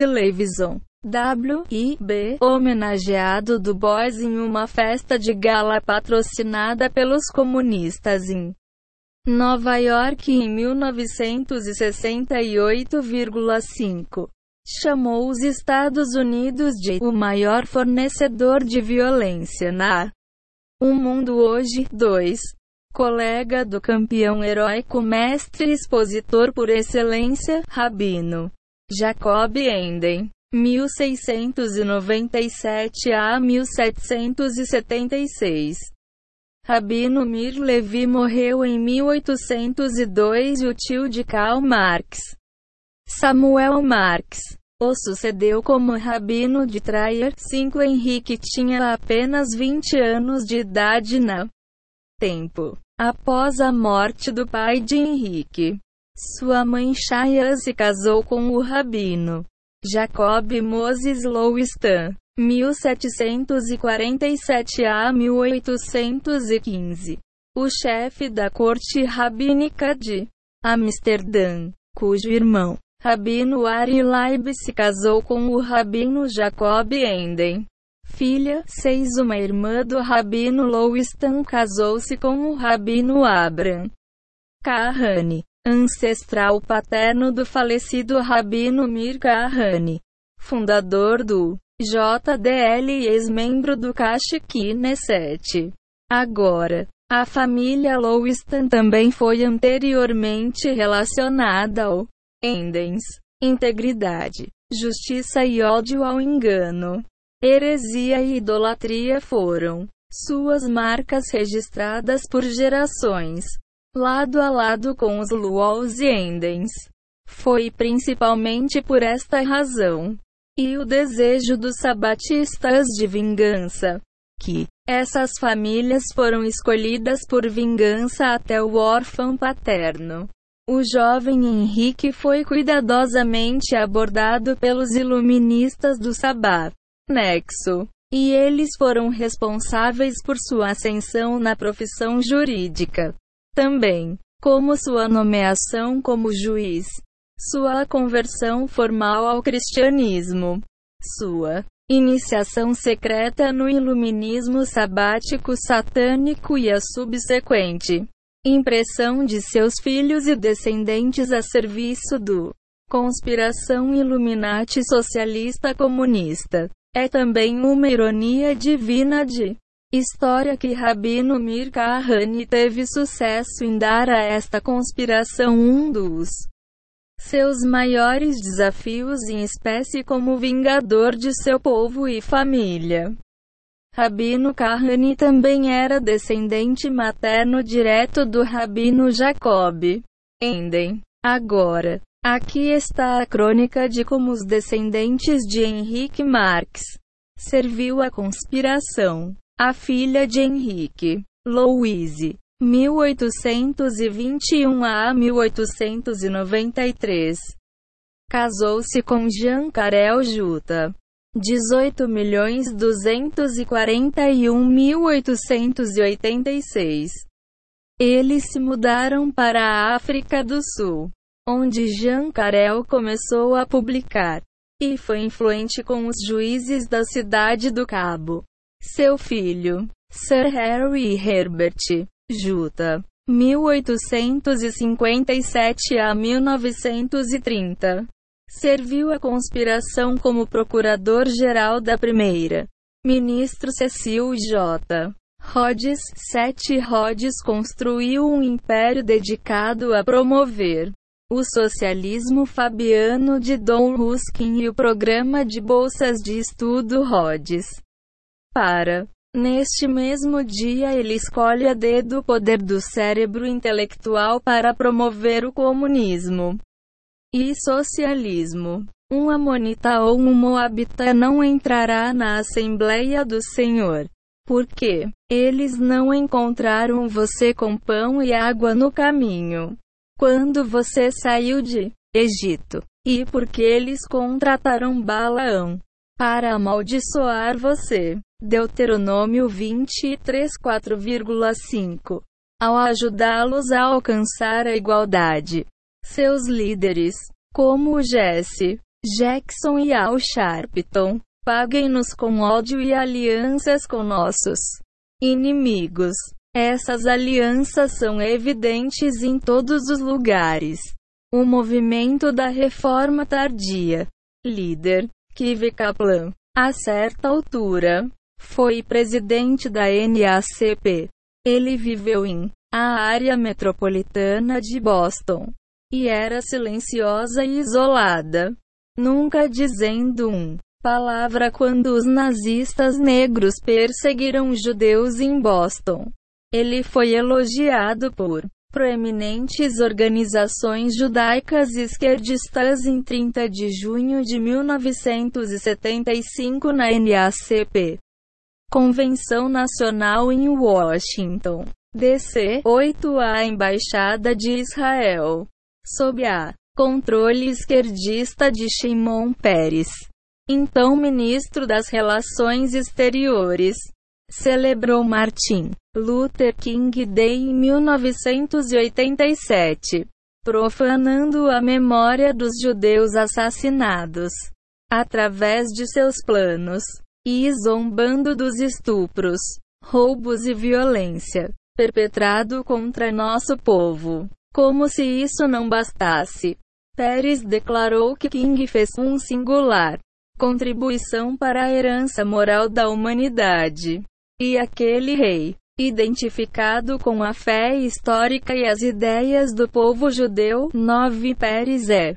televisão. W.I.B. homenageado Du Bois em uma festa de gala patrocinada pelos comunistas em Nova York em 1968,5. Chamou os Estados Unidos de o maior fornecedor de violência na o mundo hoje. 2. Colega do campeão heróico mestre expositor por excelência, Rabino Jacob Enden. 1697 a 1776. Rabino Mir Levi morreu em 1802 e o tio de Karl Marx, Samuel Marx, o sucedeu como rabino de Trier. 5 Henrique tinha apenas 20 anos de idade na tempo após a morte do pai de Henrique. Sua mãe Shaya se casou com o rabino Jacob Moses Lowistan, 1747 a 1815. O chefe da corte rabínica de Amsterdã, cujo irmão, Rabino Ari Laib se casou com o Rabino Jacob Enden. Filha, 6 Uma irmã do Rabino Lowistan casou-se com o Rabino Abram Kahane ancestral paterno do falecido Rabino Mir Kahane, fundador do JDL e ex-membro do Kash Knesset. Agora, a família Lowistan também foi anteriormente relacionada ao Endens, integridade, justiça e ódio ao engano. Heresia e idolatria foram suas marcas registradas por gerações lado a lado com os Luols e Endens. Foi principalmente por esta razão, e o desejo dos sabatistas de vingança, que essas famílias foram escolhidas por vingança até o órfão paterno. O jovem Henrique foi cuidadosamente abordado pelos iluministas do Sabá, Nexo, e eles foram responsáveis por sua ascensão na profissão jurídica. Também, como sua nomeação como juiz, sua conversão formal ao cristianismo, sua iniciação secreta no iluminismo sabático satânico e a subsequente impressão de seus filhos e descendentes a serviço do conspiração Illuminati socialista comunista. É também uma ironia divina de História que Rabino Mir Kahane teve sucesso em dar a esta conspiração um dos seus maiores desafios em espécie como vingador de seu povo e família. Rabino Kahane também era descendente materno direto do Rabino Jacob Enden. Agora, aqui está a crônica de como os descendentes de Henrique Marx serviu a conspiração. A filha de Henrique, Louise, 1821 a 1893. Casou-se com Jean Carel Juta. 18.241.886. Eles se mudaram para a África do Sul, onde Jean Carel começou a publicar e foi influente com os juízes da cidade do Cabo. Seu filho, Sir Harry Herbert, Juta, 1857 a 1930. Serviu a conspiração como procurador-geral da primeira ministro Cecil J. Rhodes. Sete Rhodes construiu um império dedicado a promover o socialismo fabiano de Don Ruskin e o programa de bolsas de estudo Rhodes para. Neste mesmo dia ele escolhe a dedo o poder do cérebro intelectual para promover o comunismo e socialismo. Um amonita ou um moabita não entrará na Assembleia do Senhor. Porque eles não encontraram você com pão e água no caminho. Quando você saiu de Egito. E porque eles contrataram Balaão para amaldiçoar você. Deuteronômio 23, 4,5. Ao ajudá-los a alcançar a igualdade. Seus líderes, como Jesse, Jackson e Al Sharpton. Paguem-nos com ódio e alianças com nossos inimigos. Essas alianças são evidentes em todos os lugares. O movimento da reforma tardia. Líder, Kive Kaplan, a certa altura, foi presidente da NACP. Ele viveu em a área metropolitana de Boston e era silenciosa e isolada, nunca dizendo um palavra quando os nazistas negros perseguiram judeus em Boston. Ele foi elogiado por proeminentes organizações judaicas esquerdistas em 30 de junho de 1975 na NACP. Convenção Nacional em Washington, D.C. 8 A Embaixada de Israel, sob a controle esquerdista de Shimon Peres, então ministro das Relações Exteriores, celebrou Martin Luther King Day em 1987, profanando a memória dos judeus assassinados através de seus planos e zombando dos estupros, roubos e violência perpetrado contra nosso povo. Como se isso não bastasse, Pérez declarou que King fez um singular contribuição para a herança moral da humanidade. E aquele rei, identificado com a fé histórica e as ideias do povo judeu, Nove Pérez é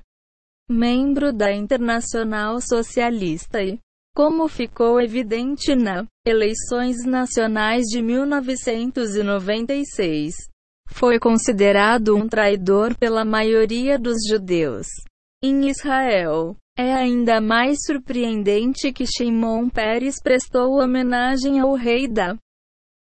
membro da Internacional Socialista e, como ficou evidente na eleições nacionais de 1996, foi considerado um traidor pela maioria dos judeus. Em Israel, é ainda mais surpreendente que Shimon Peres prestou homenagem ao rei da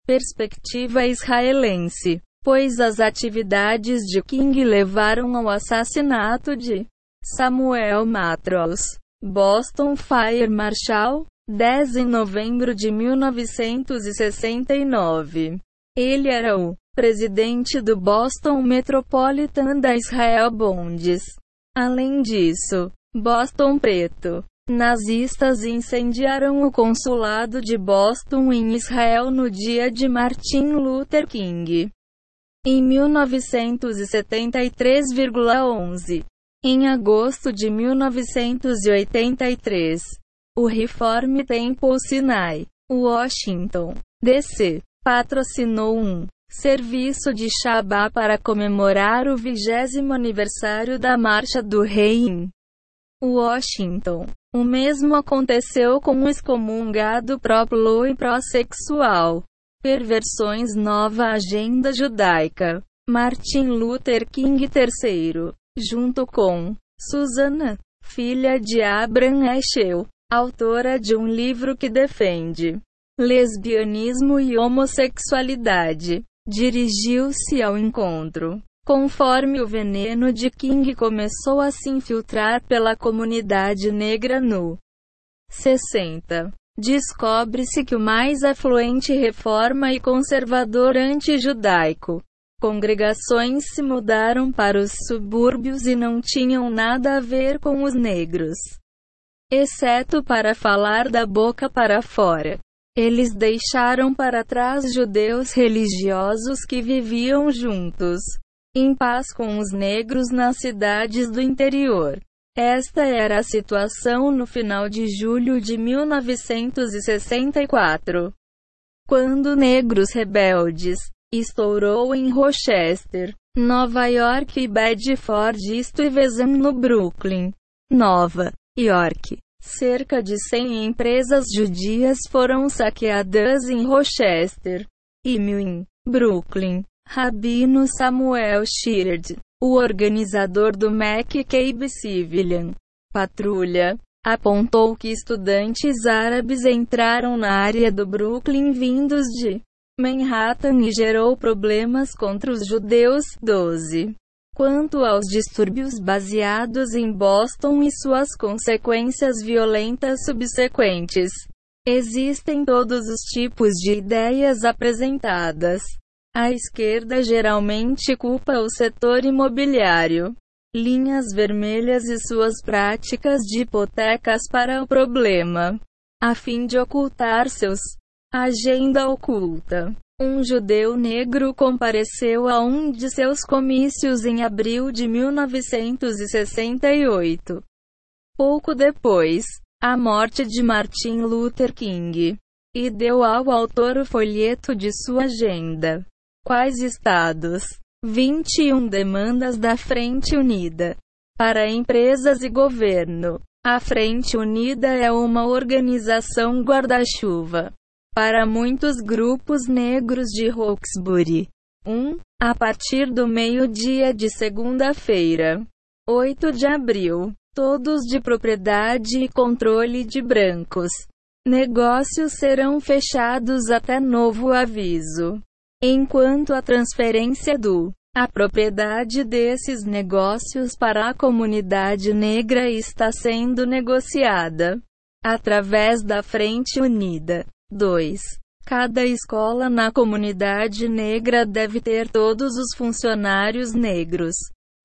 perspectiva israelense, pois as atividades de King levaram ao assassinato de Samuel Matros, Boston Fire Marshal, 10 de novembro de 1969. Ele era o presidente do Boston Metropolitan da Israel Bonds. Além disso, Boston Preto. Nazistas incendiaram o consulado de Boston em Israel no dia de Martin Luther King. Em 1973,11. Em agosto de 1983, o Reform Temple Sinai, Washington, D.C., patrocinou um serviço de Shabbat para comemorar o vigésimo aniversário da Marcha do Rei Washington. O mesmo aconteceu com o excomungado pró-plo e pró-sexual. Perversões Nova Agenda Judaica. Martin Luther King III, junto com Susana, filha de Abraham Eschel, autora de um livro que defende lesbianismo e homossexualidade, dirigiu-se ao encontro. Conforme o veneno de King começou a se infiltrar pela comunidade negra no 60, descobre-se que o mais afluente reforma e conservador anti-judaico congregações se mudaram para os subúrbios e não tinham nada a ver com os negros, exceto para falar da boca para fora. Eles deixaram para trás judeus religiosos que viviam juntos em paz com os negros nas cidades do interior. Esta era a situação no final de julho de 1964, quando negros rebeldes estourou em Rochester, Nova York e Bedford Stuyvesant no Brooklyn, Nova York. Cerca de 100 empresas judias foram saqueadas em Rochester e mil em Brooklyn. Rabino Samuel Sheard, o organizador do McCabe Civilian Patrulha, apontou que estudantes árabes entraram na área do Brooklyn vindos de Manhattan e gerou problemas contra os judeus. 12. Quanto aos distúrbios baseados em Boston e suas consequências violentas subsequentes, existem todos os tipos de ideias apresentadas. A esquerda geralmente culpa o setor imobiliário linhas vermelhas e suas práticas de hipotecas para o problema, a fim de ocultar seus agenda oculta. Um judeu negro compareceu a um de seus comícios em abril de 1968. Pouco depois, a morte de Martin Luther King. E deu ao autor o folheto de sua agenda. Quais estados? 21 demandas da Frente Unida. Para empresas e governo. A Frente Unida é uma organização guarda-chuva para muitos grupos negros de Roxbury. 1. A partir do meio-dia de segunda-feira, 8 de abril, todos de propriedade e controle de brancos. Negócios serão fechados até novo aviso. Enquanto a transferência do a propriedade desses negócios para a comunidade negra está sendo negociada através da Frente Unida. 2. Cada escola na comunidade negra deve ter todos os funcionários negros.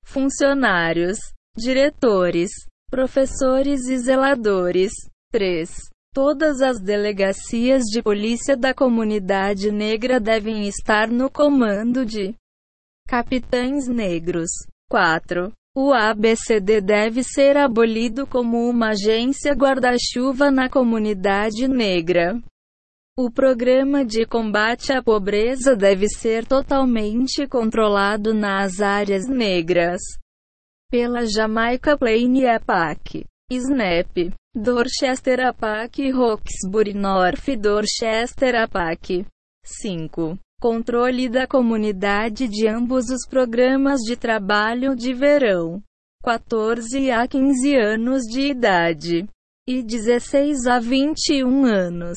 Funcionários, diretores, professores e zeladores. 3. Todas as delegacias de polícia da comunidade negra devem estar no comando de capitães negros. 4. O ABCD deve ser abolido como uma agência guarda-chuva na comunidade negra. O programa de combate à pobreza deve ser totalmente controlado nas áreas negras pela Jamaica Plain APAC, SNAP, Dorchester APAC Roxbury North Dorchester APAC. 5. Controle da comunidade de ambos os programas de trabalho de verão. 14 a 15 anos de idade e 16 a 21 anos.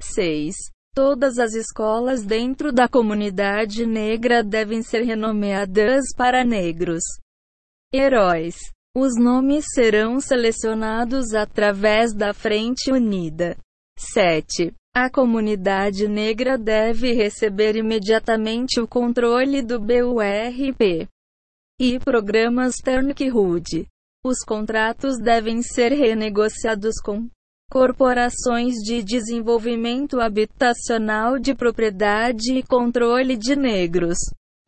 6. Todas as escolas dentro da comunidade negra devem ser renomeadas para negros. Heróis. Os nomes serão selecionados através da Frente Unida. 7. A comunidade negra deve receber imediatamente o controle do BURP e programas Turnkhood. Os contratos devem ser renegociados com corporações de desenvolvimento habitacional de propriedade e controle de negros,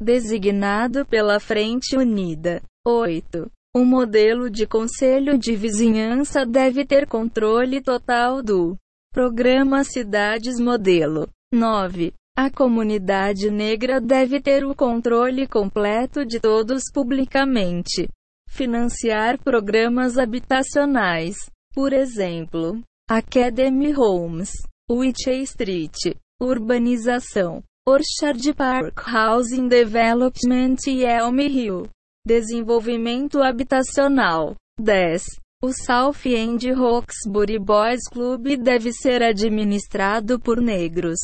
designado pela Frente Unida. 8. O modelo de conselho de vizinhança deve ter controle total do programa Cidades Modelo. 9. A comunidade negra deve ter o controle completo de todos publicamente. Financiar programas habitacionais. Por exemplo, Academy Homes, Witchey Street, Urbanização, Orchard Park Housing Development e Elm Hill. Desenvolvimento habitacional. 10. O South End Roxbury Boys Club deve ser administrado por negros,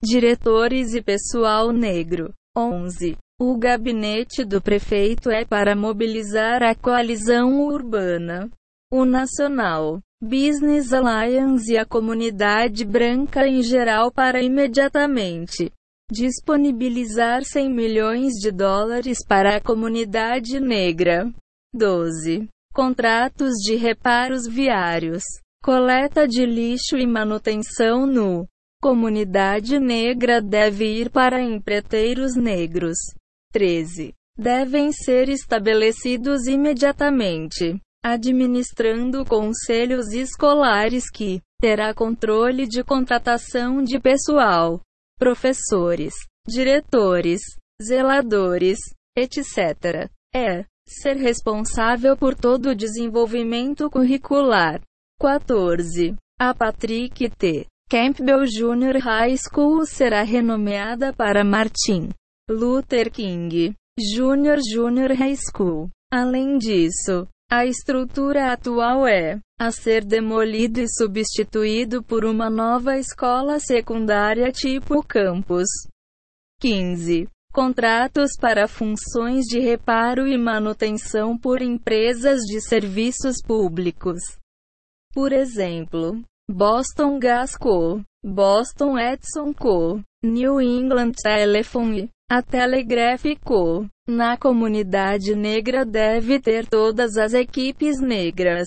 diretores e pessoal negro. 11. O gabinete do prefeito é para mobilizar a coalizão urbana, o nacional, Business Alliance e a comunidade branca em geral para imediatamente disponibilizar 100 milhões de dólares para a comunidade negra. 12. Contratos de reparos viários, coleta de lixo e manutenção no comunidade negra deve ir para empreiteiros negros. 13. Devem ser estabelecidos imediatamente administrando conselhos escolares que terá controle de contratação de pessoal, professores, diretores, zeladores, etc. É ser responsável por todo o desenvolvimento curricular. 14. A Patrick T. Campbell Junior High School será renomeada para Martin Luther King Jr. Junior High School. Além disso, a estrutura atual é a ser demolido e substituído por uma nova escola secundária tipo campus. 15. Contratos para funções de reparo e manutenção por empresas de serviços públicos. Por exemplo, Boston Gas Co., Boston Edison Co., New England Telephone, A Telegraph Co. Na comunidade negra deve ter todas as equipes negras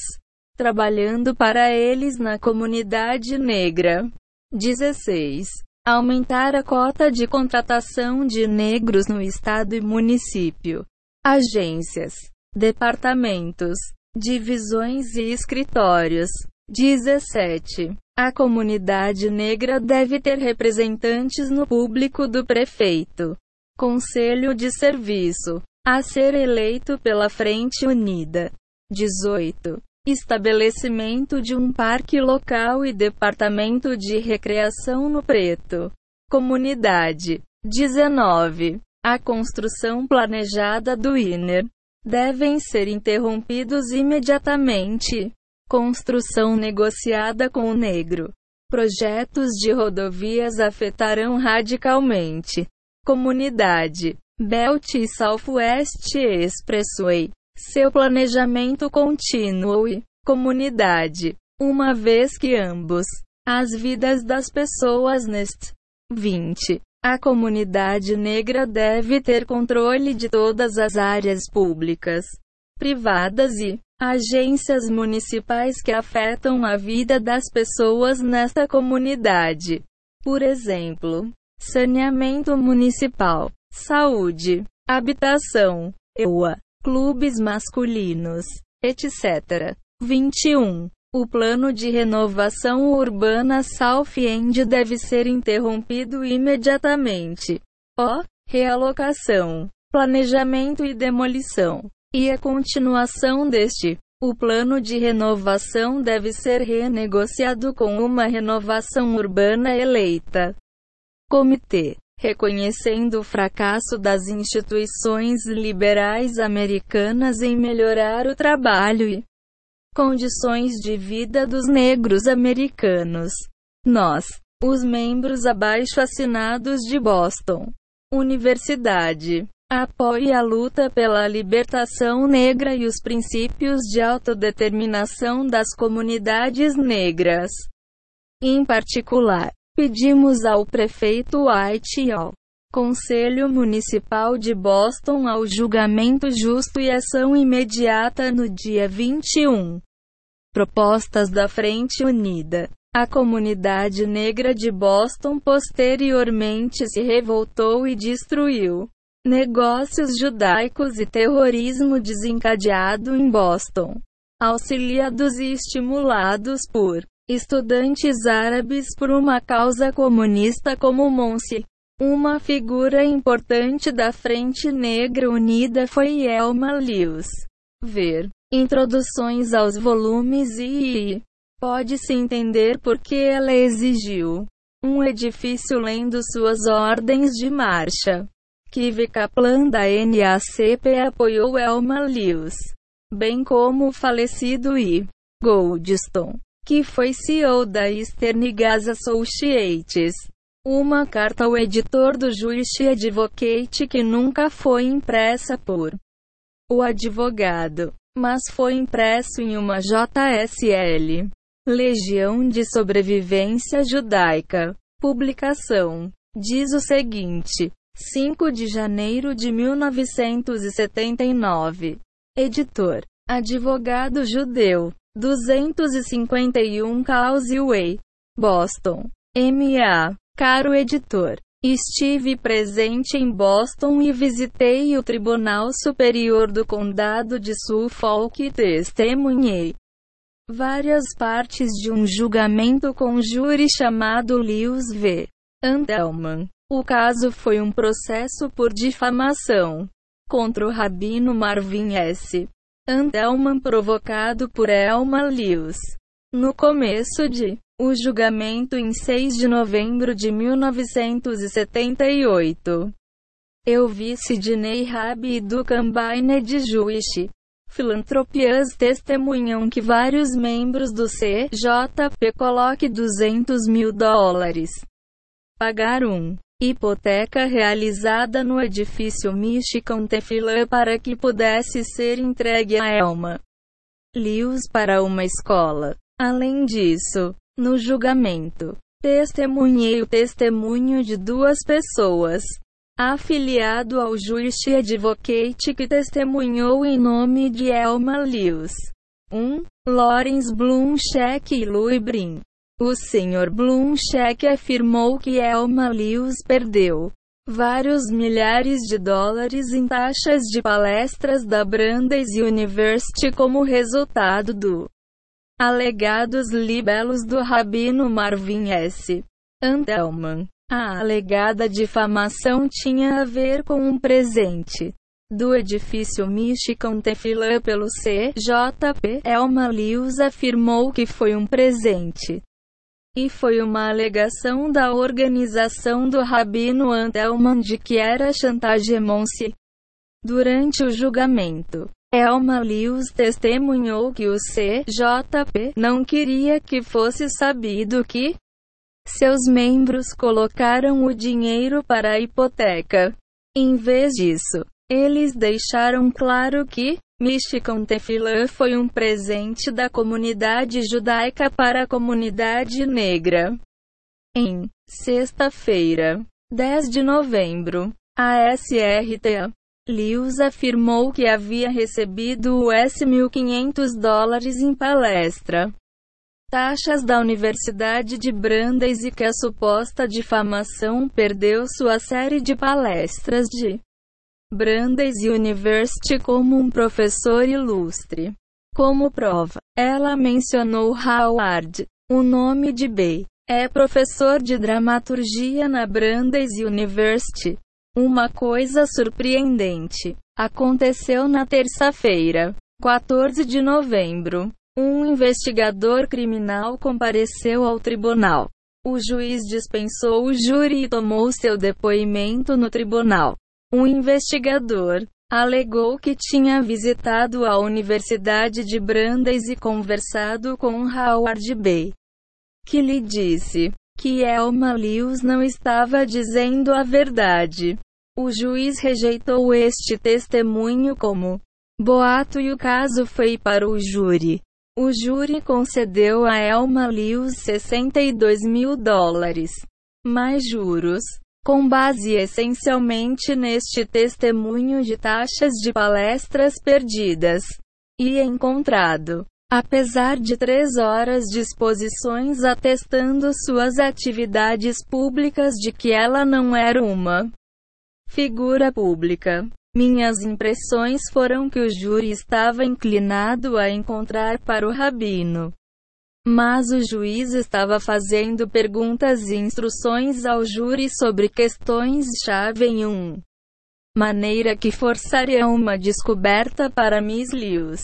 trabalhando para eles na comunidade negra. 16. Aumentar a cota de contratação de negros no estado e município. Agências, departamentos, divisões e escritórios. 17. A comunidade negra deve ter representantes no público do prefeito. Conselho de Serviço. A ser eleito pela Frente Unida. 18. Estabelecimento de um parque local e departamento de recreação no Preto. Comunidade. 19. A construção planejada do INER. Devem ser interrompidos imediatamente. Construção negociada com o negro. Projetos de rodovias afetarão radicalmente comunidade. Belt e Southwest Expressway. Seu planejamento contínuo e comunidade. Uma vez que ambos as vidas das pessoas neste 20. A comunidade negra deve ter controle de todas as áreas públicas, privadas e agências municipais que afetam a vida das pessoas nesta comunidade. Por exemplo, saneamento municipal, saúde, habitação, EUA, clubes masculinos, etc. 21. O plano de renovação urbana South End deve ser interrompido imediatamente. O. Realocação, planejamento e demolição. E a continuação deste. O plano de renovação deve ser renegociado com uma renovação urbana eleita. Comitê. Reconhecendo o fracasso das instituições liberais americanas em melhorar o trabalho e condições de vida dos negros americanos. Nós, os membros abaixo assinados de Boston Universidade, apoia a luta pela libertação negra e os princípios de autodeterminação das comunidades negras. Em particular, Pedimos ao prefeito White e ao Conselho Municipal de Boston ao julgamento justo e ação imediata no dia 21. Propostas da Frente Unida. A comunidade negra de Boston posteriormente se revoltou e destruiu negócios judaicos e terrorismo desencadeado em Boston, auxiliados e estimulados por estudantes árabes por uma causa comunista como Monsi. Uma figura importante da Frente Negra Unida foi Elma Lewis. Ver introduções aos volumes e pode-se entender por que ela exigiu um edifício lendo suas ordens de marcha. Kive Kaplan da NACP apoiou Elma Lewis, bem como o falecido I. Goldstone que foi CEO da Eastern Gas Associates. Uma carta ao editor do Jewish Advocate que nunca foi impressa por o advogado, mas foi impresso em uma JSL. Legião de Sobrevivência Judaica. Publicação. Diz o seguinte: 5 de janeiro de 1979. Editor. Advogado judeu. 251 Causeway, Boston. M.A. Caro editor. Estive presente em Boston e visitei o Tribunal Superior do Condado de Suffolk e testemunhei várias partes de um julgamento com júri chamado Lewis v. Andelman. O caso foi um processo por difamação contra o rabino Marvin S. Andelman provocado por Elma Lewis. No começo de o julgamento em 6 de novembro de 1978. Eu vi Sidney Rabi do Combine de Jewish Filantropias testemunham que vários membros do CJP coloque 200 mil dólares. Pagar um hipoteca realizada no edifício Michigan Tefilã para que pudesse ser entregue a Elma Lewis para uma escola. Além disso, no julgamento, testemunhei o testemunho de duas pessoas. afiliado ao Jewish Advocate que testemunhou em nome de Elma Lewis. 1. Lawrence Blumcheck e Louis Brin. O Sr. Blumcheck afirmou que Elma Lewis perdeu vários milhares de dólares em taxas de palestras da Brandeis University como resultado do alegados libelos do rabino Marvin S. Antelman. A alegada difamação tinha a ver com um presente do edifício Michigan Tefilã pelo CJP. Elma Lewis afirmou que foi um presente e foi uma alegação da organização do Rabino Antelman de que era chantagemon-se. Durante o julgamento, Elma Lewis testemunhou que o CJP não queria que fosse sabido que seus membros colocaram o dinheiro para a hipoteca. Em vez disso, eles deixaram claro que Michigan Tefilã foi um presente da comunidade judaica para a comunidade negra. Em sexta-feira, 10 de novembro, a SRT Lewis afirmou que havia recebido US 1.500 dólares em palestra. Taxas da Universidade de Brandeis e que a suposta difamação perdeu sua série de palestras de Brandeis University como um professor ilustre. Como prova, ela mencionou Howard, o nome de B. É professor de dramaturgia na Brandeis University. Uma coisa surpreendente aconteceu na terça-feira, 14 de novembro. Um investigador criminal compareceu ao tribunal. O juiz dispensou o júri e tomou seu depoimento no tribunal. Um investigador alegou que tinha visitado a Universidade de Brandeis e conversado com Howard B. Que lhe disse que Elma Lewis não estava dizendo a verdade. O juiz rejeitou este testemunho como boato e o caso foi para o júri. O júri concedeu a Elma Lewis 62 mil dólares, mais juros, com base essencialmente neste testemunho de taxas de palestras perdidas e encontrado. Apesar de três horas de exposições atestando suas atividades públicas de que ela não era uma figura pública, minhas impressões foram que o júri estava inclinado a encontrar para o rabino mas o juiz estava fazendo perguntas e instruções ao júri sobre questões-chave em um maneira que forçaria uma descoberta para Miss Lewis.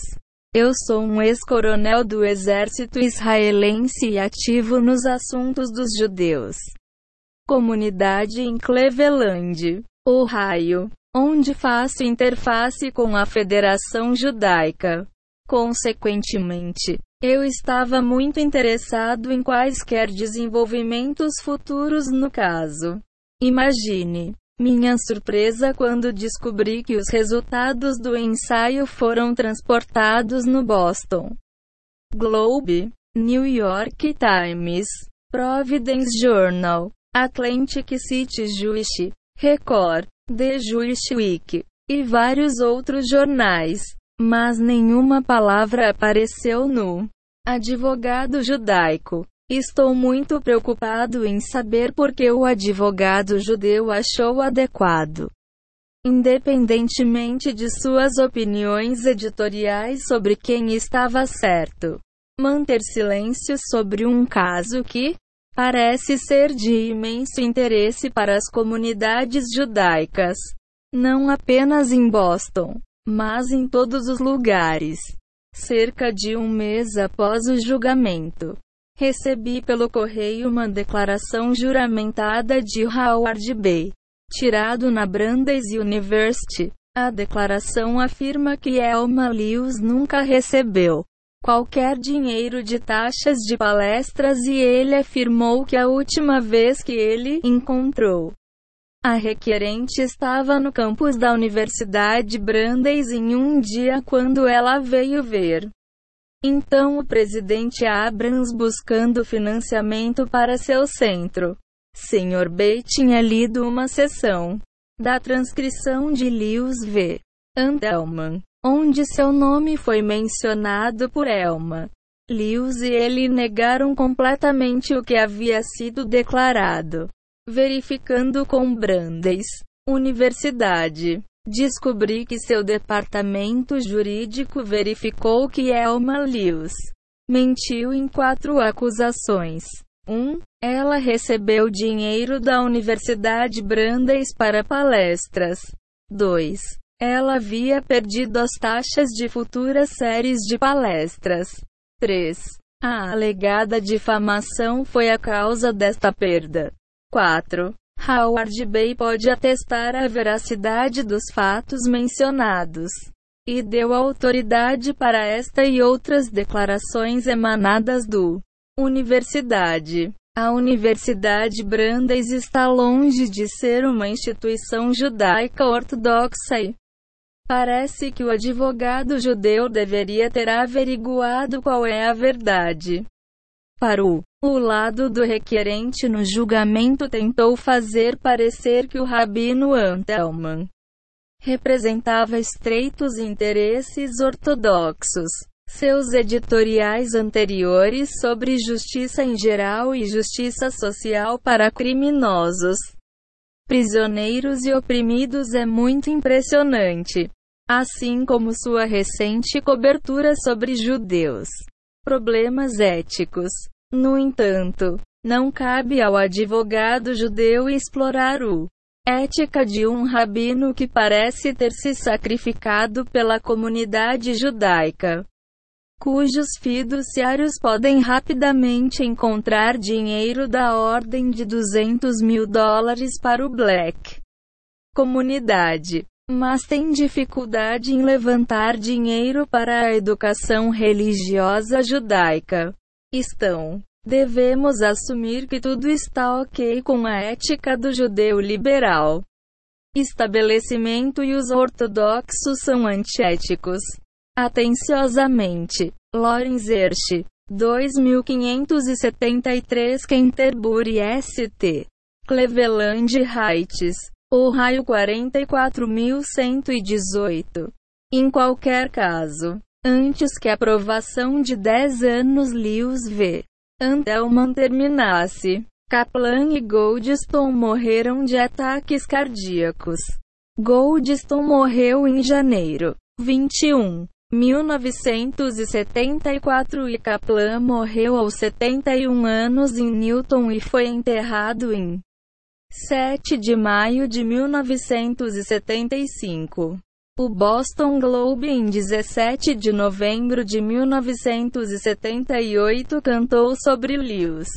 Eu sou um ex-coronel do exército israelense e ativo nos assuntos dos judeus. Comunidade em Cleveland, Ohio, onde faço interface com a Federação Judaica. Consequentemente, eu estava muito interessado em quaisquer desenvolvimentos futuros no caso. Imagine minha surpresa quando descobri que os resultados do ensaio foram transportados no Boston Globe, New York Times, Providence Journal, Atlantic City Jewish, Record, The Jewish Week e vários outros jornais. Mas nenhuma palavra apareceu no Advogado judaico. Estou muito preocupado em saber por que o advogado judeu achou adequado. Independentemente de suas opiniões editoriais sobre quem estava certo, manter silêncio sobre um caso que parece ser de imenso interesse para as comunidades judaicas, não apenas em Boston, mas em todos os lugares. Cerca de um mês após o julgamento, recebi pelo correio uma declaração juramentada de Howard B. Tirado na Brandeis University. A declaração afirma que Elma Lewis nunca recebeu qualquer dinheiro de taxas de palestras e ele afirmou que a última vez que ele encontrou a requerente estava no campus da Universidade Brandeis em um dia quando ela veio ver. Então o presidente Abrams buscando financiamento para seu centro. Sr. B tinha lido uma sessão da transcrição de Lewis V. Antelman, onde seu nome foi mencionado por Elma. Lewis e ele negaram completamente o que havia sido declarado. Verificando com Brandeis, Universidade. Descobri que seu departamento jurídico verificou que Elma Lewis mentiu em quatro acusações. 1. Um, ela recebeu dinheiro da Universidade Brandeis para palestras. 2. Ela havia perdido as taxas de futuras séries de palestras. 3. A alegada difamação foi a causa desta perda. 4. Howard Bay pode atestar a veracidade dos fatos mencionados e deu autoridade para esta e outras declarações emanadas do Universidade. A Universidade Brandeis está longe de ser uma instituição judaica ortodoxa e parece que o advogado judeu deveria ter averiguado qual é a verdade. Para o, o lado do requerente no julgamento tentou fazer parecer que o rabino Antelman representava estreitos interesses ortodoxos. Seus editoriais anteriores sobre justiça em geral e justiça social para criminosos, prisioneiros e oprimidos é muito impressionante, assim como sua recente cobertura sobre judeus. Problemas éticos. No entanto, não cabe ao advogado judeu explorar o ética de um rabino que parece ter se sacrificado pela comunidade judaica cujos fiduciários podem rapidamente encontrar dinheiro da ordem de 200 mil dólares para o Black comunidade, mas tem dificuldade em levantar dinheiro para a educação religiosa judaica. Estão. Devemos assumir que tudo está ok com a ética do judeu liberal. Estabelecimento e os ortodoxos são antiéticos. Atenciosamente. Lawrence Ersch. 2573 Canterbury St. Cleveland Heights. Ohio 44118. Em qualquer caso, antes que a aprovação de 10 anos Lewis V. Antelman terminasse, Kaplan e Goldstone morreram de ataques cardíacos. Goldstone morreu em janeiro 21, 1974 e Kaplan morreu aos 71 anos em Newton e foi enterrado em 7 de maio de 1975. O Boston Globe, em 17 de novembro de 1978, cantou sobre Lewis.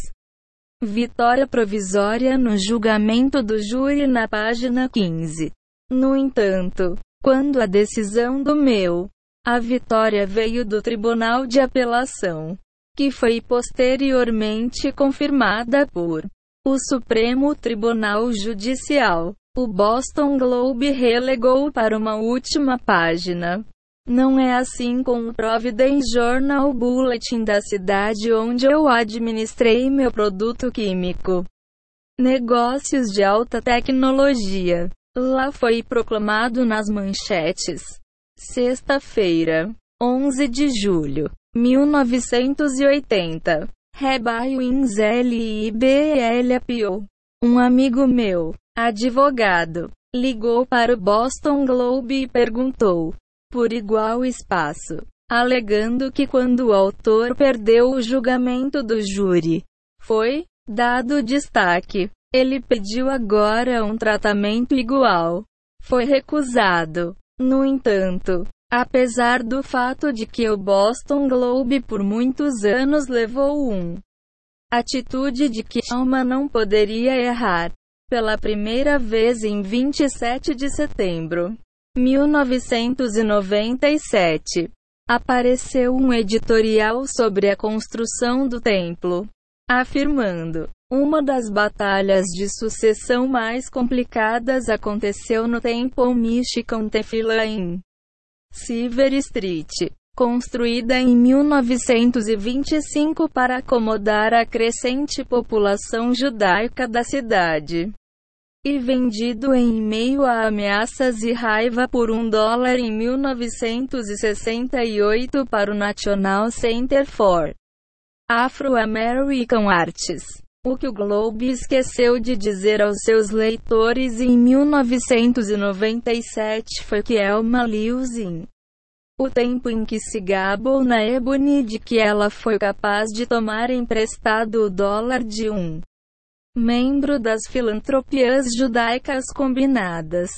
Vitória provisória no julgamento do júri na página 15. No entanto, quando a decisão do meu, a vitória veio do Tribunal de Apelação, que foi posteriormente confirmada por o Supremo Tribunal Judicial. O Boston Globe relegou para uma última página. Não é assim com o Providence Journal Bulletin da cidade onde eu administrei meu produto químico. Negócios de alta tecnologia. Lá foi proclamado nas manchetes. Sexta-feira, 11 de julho, 1980. Rabbi Wins LIBLPO. Um amigo meu, advogado, ligou para o Boston Globe e perguntou, por igual espaço, alegando que quando o autor perdeu o julgamento do júri, foi dado destaque. Ele pediu agora um tratamento igual. Foi recusado. No entanto, Apesar do fato de que o Boston Globe por muitos anos levou um atitude de que Alma não poderia errar. Pela primeira vez em 27 de setembro 1997, apareceu um editorial sobre a construção do templo, afirmando: uma das batalhas de sucessão mais complicadas aconteceu no Temple Michigan Tefillah em Silver Street, construída em 1925 para acomodar a crescente população judaica da cidade. e vendido em meio a ameaças e raiva por um dólar em 1968 para o National Center for Afro-American Arts. O que o Globe esqueceu de dizer aos seus leitores em 1997 foi que Elma Lewis o tempo em que se gabou na Ebony de que ela foi capaz de tomar emprestado o dólar de um membro das filantropias judaicas combinadas.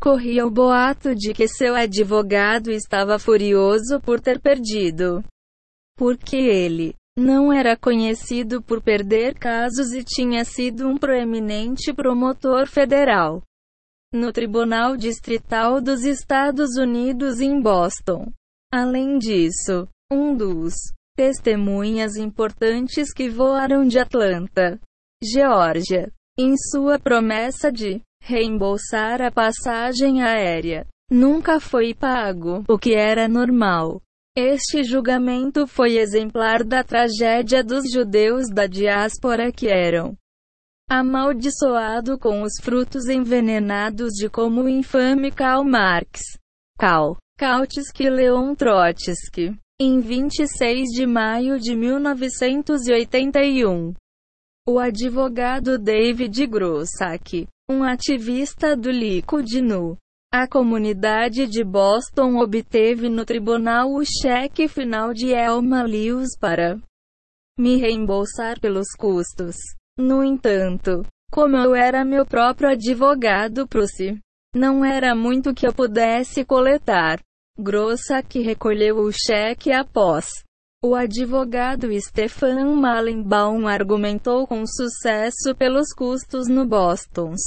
Corria o boato de que seu advogado estava furioso por ter perdido. Porque ele não era conhecido por perder casos e tinha sido um proeminente promotor federal no Tribunal Distrital dos Estados Unidos em Boston. Além disso, um dos testemunhas importantes que voaram de Atlanta Geórgia, em sua promessa de reembolsar a passagem aérea, nunca foi pago, o que era normal. Este julgamento foi exemplar da tragédia dos judeus da diáspora que eram amaldiçoado com os frutos envenenados de como o infame Karl Marx. Karl Kautsky Leon Trotsky. Em 26 de maio de 1981, o advogado David Grossack, um ativista do Likud a comunidade de Boston obteve no tribunal o cheque final de Elma Lewis para me reembolsar pelos custos. No entanto, como eu era meu próprio advogado Prusse, não era muito que eu pudesse coletar. Grossack recolheu o cheque após o advogado Stefan Malenbaum argumentou com sucesso pelos custos no Boston's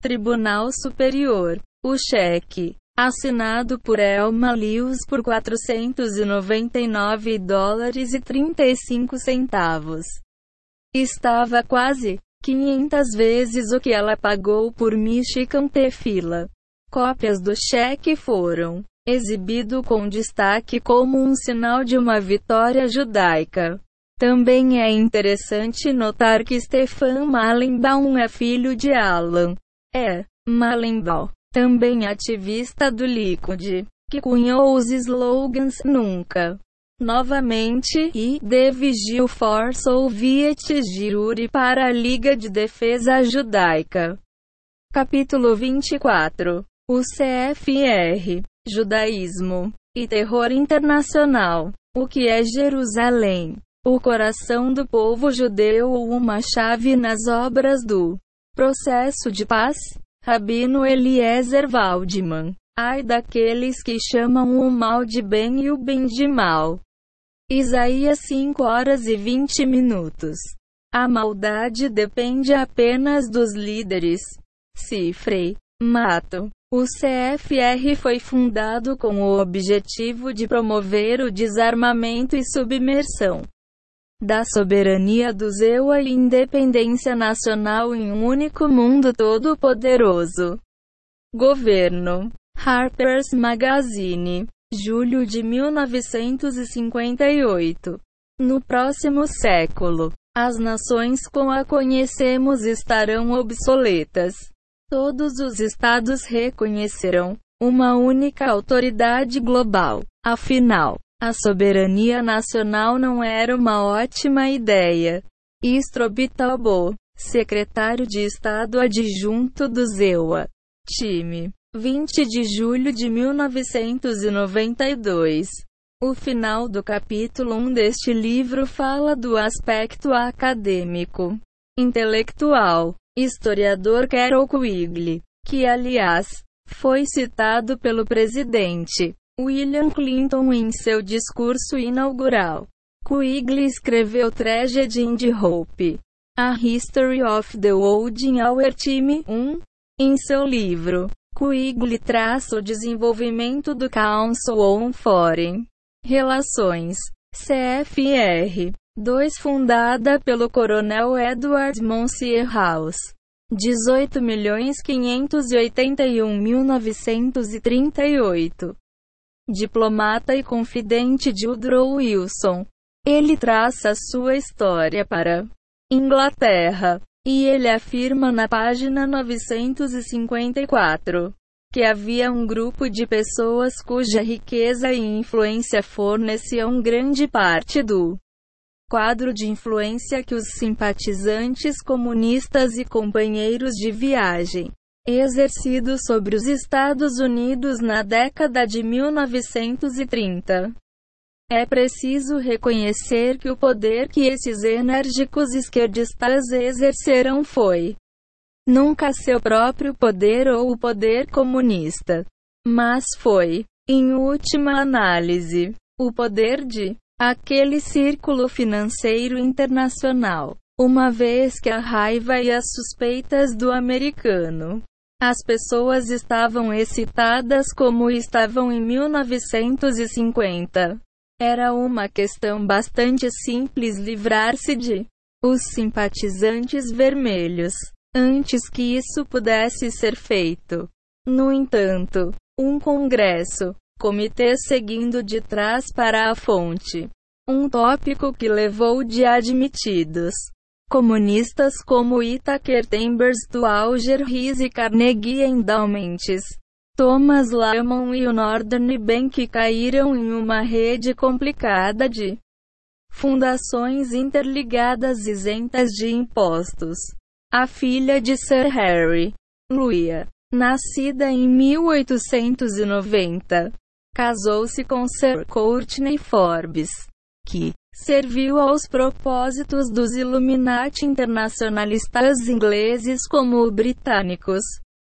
Tribunal Superior. O cheque, assinado por Elma Lewis por 499 dólares e 35 centavos, estava quase 500 vezes o que ela pagou por Michigan Tefila. Cópias do cheque foram exibido com destaque como um sinal de uma vitória judaica. Também é interessante notar que Stefan Malenbaum é filho de Alan. É, Malenbaum, também ativista do Likud, que cunhou os slogans Nunca. Novamente, e The Vigil for Soviet para a Liga de Defesa Judaica. Capítulo 24. O CFR judaísmo e terror internacional. O que é Jerusalém? O coração do povo judeu ou uma chave nas obras do processo de paz? Rabino Eliezer Waldman. Ai daqueles que chamam o mal de bem e o bem de mal. Isaías 5 horas e 20 minutos. A maldade depende apenas dos líderes. Cifre. Mato. O CFR foi fundado com o objetivo de promover o desarmamento e submersão da soberania do ZEUA e independência nacional em um único mundo todo-poderoso. Governo. Harper's Magazine. Julho de 1958. No próximo século, as nações como a conhecemos estarão obsoletas. Todos os estados reconhecerão uma única autoridade global. Afinal, a soberania nacional não era uma ótima ideia. Istrob secretário de Estado adjunto do ZEUA, time, 20 de julho de 1992. O final do capítulo 1 deste livro fala do aspecto acadêmico, intelectual, historiador Carol Quigley, que aliás, foi citado pelo presidente William Clinton em seu discurso inaugural. Quigley escreveu Tragedy in the Hope, A History of the World in Our Time 1, em seu livro. Quigley traça o desenvolvimento do Council on Foreign Relações, CFR, 2 fundada pelo coronel Edward Monsieur House. 18.581.938. Diplomata e confidente de Woodrow Wilson. Ele traça sua história para Inglaterra E ele afirma na página 954 que havia um grupo de pessoas cuja riqueza e influência forneciam grande parte do quadro de influência que os simpatizantes comunistas e companheiros de viagem exercido sobre os Estados Unidos na década de 1930. É preciso reconhecer que o poder que esses enérgicos esquerdistas exerceram foi nunca seu próprio poder ou o poder comunista, mas foi, em última análise, o poder de aquele círculo financeiro internacional. Uma vez que a raiva e as suspeitas do americano as pessoas estavam excitadas como estavam em 1950. Era uma questão bastante simples livrar-se de os simpatizantes vermelhos antes que isso pudesse ser feito. No entanto, um congresso, comitê seguindo de trás para a fonte, um tópico que levou de admitidos Comunistas como Itaker Chambers do Alger Riz e Carnegie Endowments, Thomas Lyman e o Northern Bank caíram em uma rede complicada de fundações interligadas isentas de impostos. A filha de Sir Harry, Louisa, nascida em 1890, casou-se com Sir Courtney Forbes, que serviu aos propósitos dos Illuminati internacionalistas ingleses como britânicos,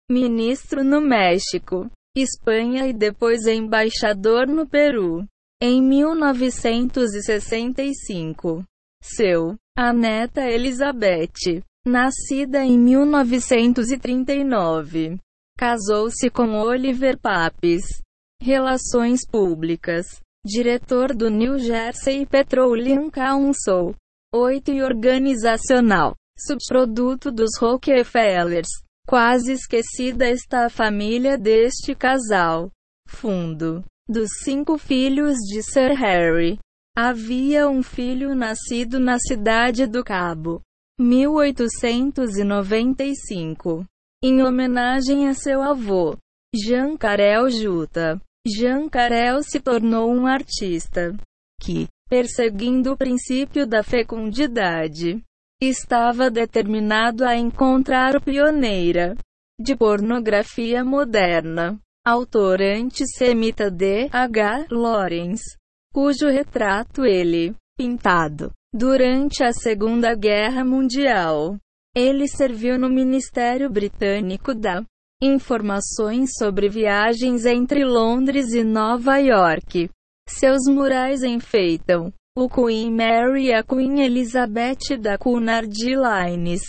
ministro no México, Espanha e depois embaixador no Peru. Em 1965, seu, a neta Elizabeth, nascida em 1939, casou-se com Oliver Papes. Relações Públicas diretor do New Jersey Petroleum Council. 8 e organizacional, subproduto dos Rockefellers. Quase esquecida está a família deste casal. Fundo. Dos cinco filhos de Sir Harry, havia um filho nascido na cidade do Cabo. 1895. Em homenagem a seu avô, Jean Carel Juta. Jean Carel se tornou um artista que, perseguindo o princípio da fecundidade, estava determinado a encontrar pioneira de pornografia moderna, autor antissemita D. H. Lawrence, cujo retrato ele, pintado, durante a Segunda Guerra Mundial. Ele serviu no Ministério Britânico da Informações sobre viagens entre Londres e Nova York. Seus murais enfeitam o Queen Mary e a Queen Elizabeth da Cunard Lines.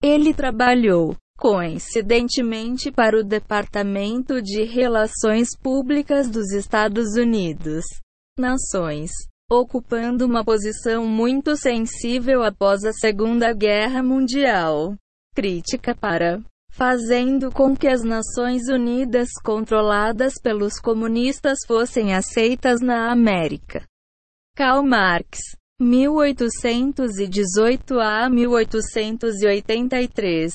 Ele trabalhou, coincidentemente, para o Departamento de Relações Públicas dos Estados Unidos. Nações. Ocupando uma posição muito sensível após a Segunda Guerra Mundial. Crítica para fazendo com que as Nações Unidas controladas pelos comunistas fossem aceitas na América. Karl Marx, 1818 a 1883,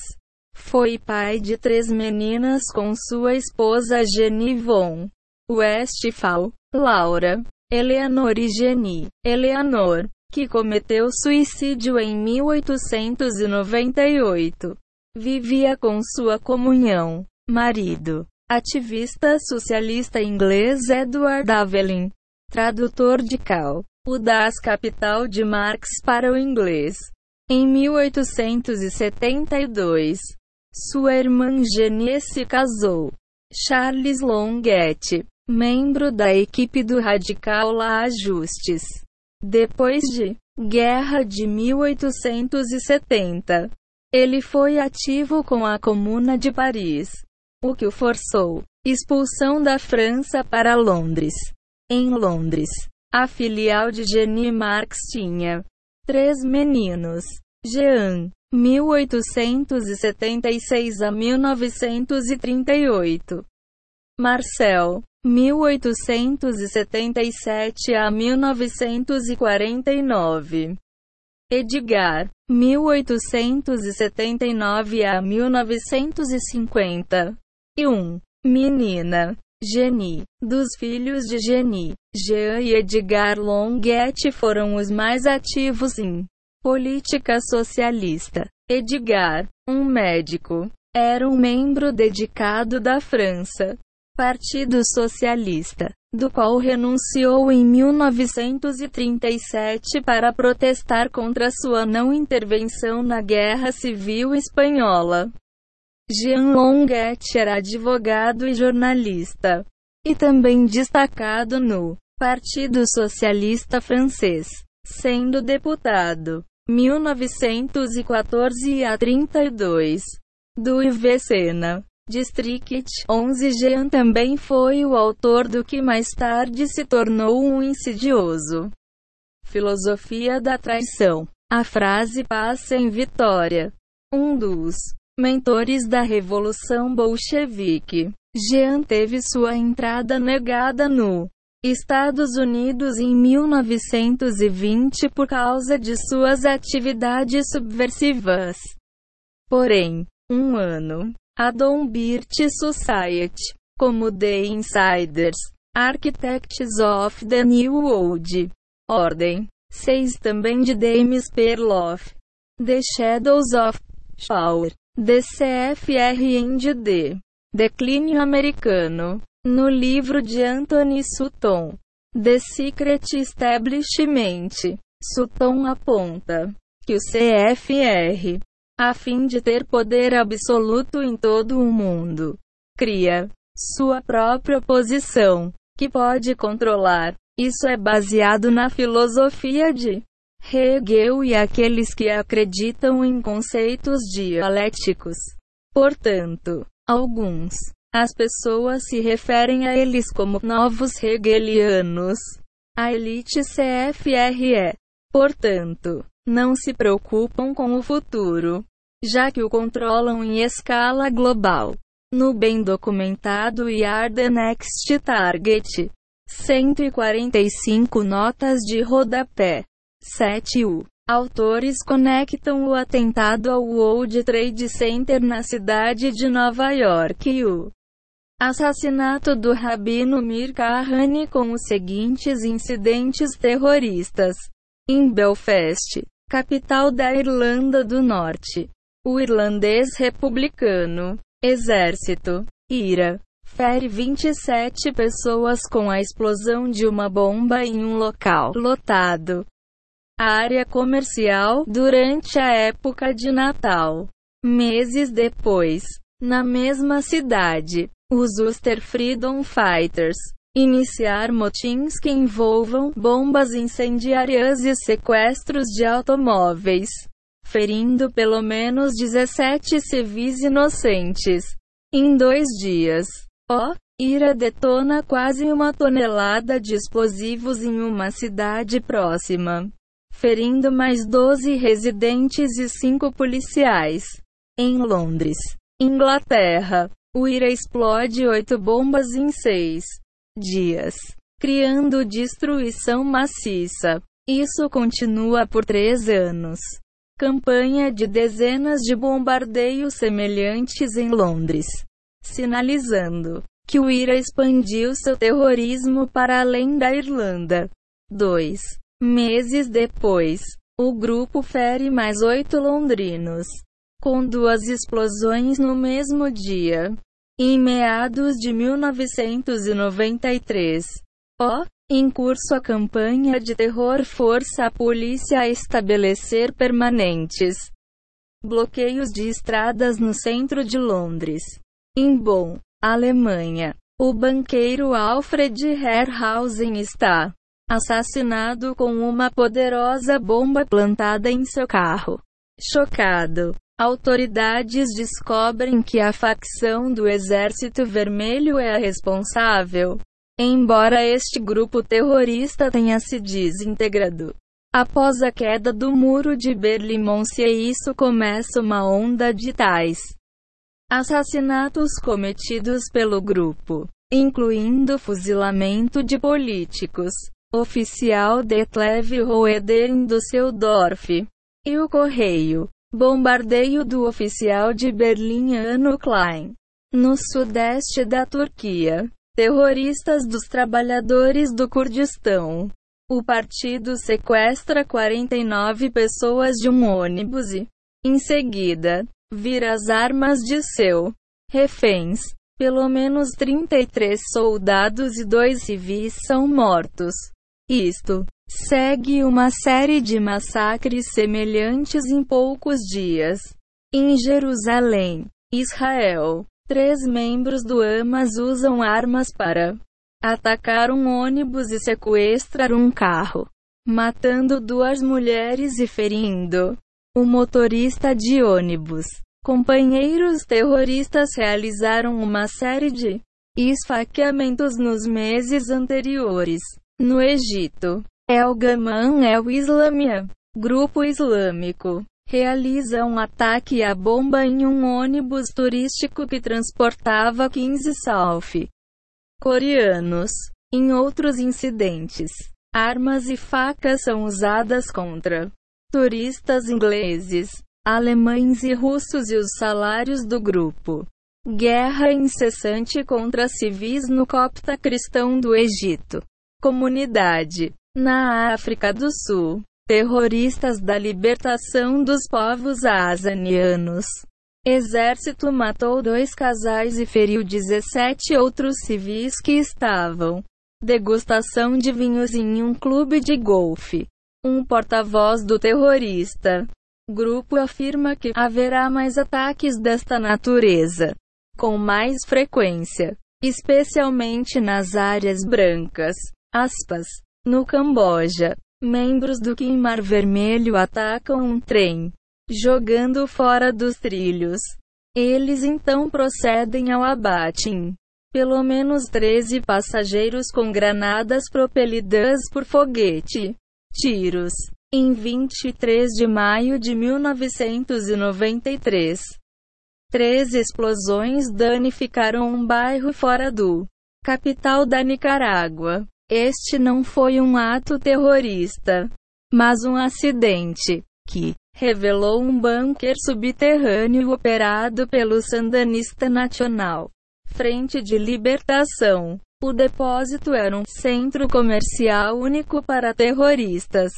foi pai de três meninas com sua esposa Jenny von Westphal, Laura, Eleanor e Jenny. Eleanor, que cometeu suicídio em 1898 Vivia com sua comunhão, marido, ativista socialista inglês Edward Avelin, tradutor de Cal, o das Capital de Marx para o inglês. Em 1872, sua irmã Genie se casou. Charles Longuet, membro da equipe do radical La Ajustes. Depois de Guerra de 1870, ele foi ativo com a Comuna de Paris, o que o forçou. Expulsão da França para Londres. Em Londres, a filial de Jenny Marx tinha três meninos. Jean, 1876 a 1938. Marcel, 1877 a 1949. Edgar, 1879 a 1950. E 1. Menina, Geni, dos filhos de Geni, Jean e Edgar Longuet foram os mais ativos em política socialista. Edgar, um médico, era um membro dedicado da França, Partido Socialista, do qual renunciou em 1937 para protestar contra sua não intervenção na Guerra Civil Espanhola. Jean Longuet era advogado e jornalista, e também destacado no Partido Socialista Francês, sendo deputado 1914 a 32 do Ivesena. District 11 Jean também foi o autor do que mais tarde se tornou um insidioso Filosofia da Traição. A frase passa em vitória. Um dos mentores da Revolução Bolchevique. Jean teve sua entrada negada no Estados Unidos em 1920 por causa de suas atividades subversivas. Porém, um ano a Don Birch Society, como The Insiders, Architects of the New World, Ordem 6 também de James Perloff, The Shadows of Power, DCFR and D. Declínio Americano, no livro de Anthony Sutton, The Secret Establishment, Sutton aponta que o CFR a fim de ter poder absoluto em todo o mundo. Cria sua própria posição, que pode controlar. Isso é baseado na filosofia de Hegel e aqueles que acreditam em conceitos dialéticos. Portanto, alguns as pessoas se referem a eles como novos hegelianos. A elite CFRE, portanto, não se preocupam com o futuro, já que o controlam em escala global. No bem documentado Are the Next Target. 145 notas de rodapé. 7. Autores conectam o atentado ao World Trade Center na cidade de Nova York e o assassinato do Rabino Mir Kahane com os seguintes incidentes terroristas. Em Belfast, capital da Irlanda do Norte. O irlandês republicano, exército, IRA, fere 27 pessoas com a explosão de uma bomba em um local lotado. Área comercial durante a época de Natal. Meses depois, na mesma cidade, os Ulster Freedom Fighters Iniciar motins que envolvam bombas incendiárias e sequestros de automóveis, ferindo pelo menos 17 civis inocentes. Em dois dias, o Ira detona quase uma tonelada de explosivos em uma cidade próxima, ferindo mais 12 residentes e 5 policiais. Em Londres, Inglaterra, o Ira explode oito bombas em seis dias, criando destruição maciça. Isso continua por três anos. Campanha de dezenas de bombardeios semelhantes em Londres, sinalizando que o IRA expandiu seu terrorismo para além da Irlanda. Dois meses depois, o grupo fere mais oito londrinos, com duas explosões no mesmo dia. Em meados de 1993, o, em curso a campanha de terror força a polícia a estabelecer permanentes bloqueios de estradas no centro de Londres. Em Bonn, Alemanha, o banqueiro Alfred Herrhausen está assassinado com uma poderosa bomba plantada em seu carro. Chocado, Autoridades descobrem que a facção do Exército Vermelho é a responsável, embora este grupo terrorista tenha se desintegrado. Após a queda do muro de Berlim, e isso começa uma onda de tais assassinatos cometidos pelo grupo, incluindo fuzilamento de políticos. Oficial Detlev Roeder Düsseldorf e o correio. Bombardeio do oficial de Berlim Ano Klein. No sudeste da Turquia. Terroristas dos trabalhadores do Kurdistão. O partido sequestra 49 pessoas de um ônibus e, em seguida, vira as armas de seu reféns. Pelo menos 33 soldados e dois civis são mortos. Isto segue uma série de massacres semelhantes em poucos dias. Em Jerusalém, Israel, três membros do Hamas usam armas para atacar um ônibus e sequestrar um carro, matando duas mulheres e ferindo o motorista de ônibus. Companheiros terroristas realizaram uma série de esfaqueamentos nos meses anteriores. No Egito, El Gaman El Islamia, grupo islâmico, realiza um ataque à bomba em um ônibus turístico que transportava 15 South coreanos. Em outros incidentes, armas e facas são usadas contra turistas ingleses, alemães e russos e os salários do grupo. Guerra incessante contra civis no copta cristão do Egito. Comunidade. Na África do Sul. Terroristas da libertação dos povos azanianos. Exército matou dois casais e feriu 17 outros civis que estavam degustação de vinhos em um clube de golfe. Um porta-voz do terrorista grupo afirma que haverá mais ataques desta natureza, com mais frequência, especialmente nas áreas brancas. Aspas. No Camboja, membros do Kim Mar Vermelho atacam um trem, jogando fora dos trilhos. Eles então procedem ao abate. Pelo menos 13 passageiros com granadas propelidas por foguete. Tiros em 23 de maio de 1993. Três explosões danificaram um bairro fora do capital da Nicarágua. Este não foi um ato terrorista, mas um acidente que revelou um bunker subterrâneo operado pelo Sandanista Nacional Frente de Libertação. O depósito era um centro comercial único para terroristas.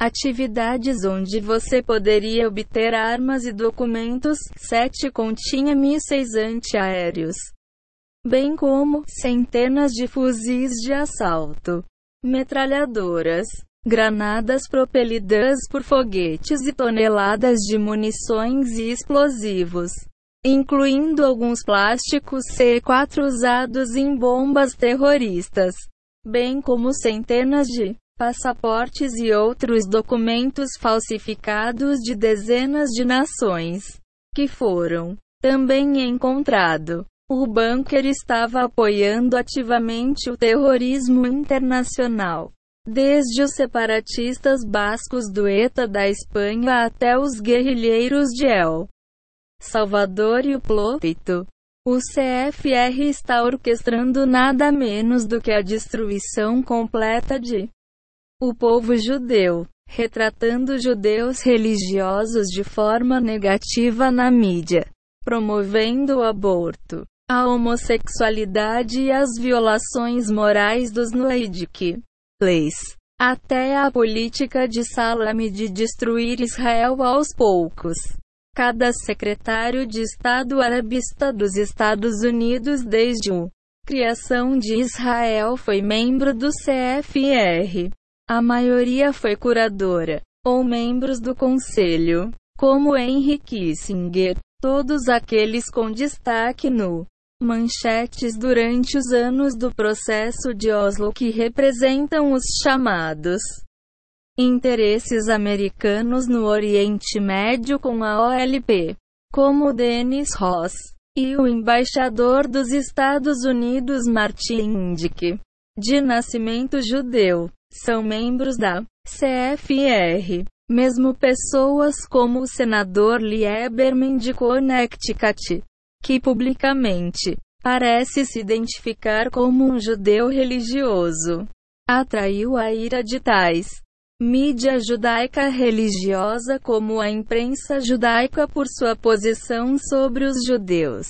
Atividades onde você poderia obter armas e documentos. 7 continha mísseis antiaéreos, bem como centenas de fuzis de assalto, metralhadoras, granadas propelidas por foguetes e toneladas de munições e explosivos, incluindo alguns plásticos C4 usados em bombas terroristas, bem como centenas de passaportes e outros documentos falsificados de dezenas de nações, que foram também encontrado. O bunker estava apoiando ativamente o terrorismo internacional. Desde os separatistas bascos do ETA da Espanha até os guerrilheiros de El Salvador e o Plopito. O CFR está orquestrando nada menos do que a destruição completa de o povo judeu, retratando judeus religiosos de forma negativa na mídia, promovendo o aborto, a homossexualidade e as violações morais dos Noahidic leis, até a política de Salame de destruir Israel aos poucos. Cada secretário de Estado arabista dos Estados Unidos desde a criação de Israel foi membro do CFR. A maioria foi curadora, ou membros do conselho, como Henry Kissinger, todos aqueles com destaque no manchetes durante os anos do processo de Oslo que representam os chamados interesses americanos no Oriente Médio com a OLP, como Dennis Ross e o embaixador dos Estados Unidos Martin Indyk, de nascimento judeu são membros da CFR. Mesmo pessoas como o senador Lieberman de Connecticut, que publicamente parece se identificar como um judeu religioso, atraiu a ira de tais mídia judaica religiosa como a imprensa judaica por sua posição sobre os judeus.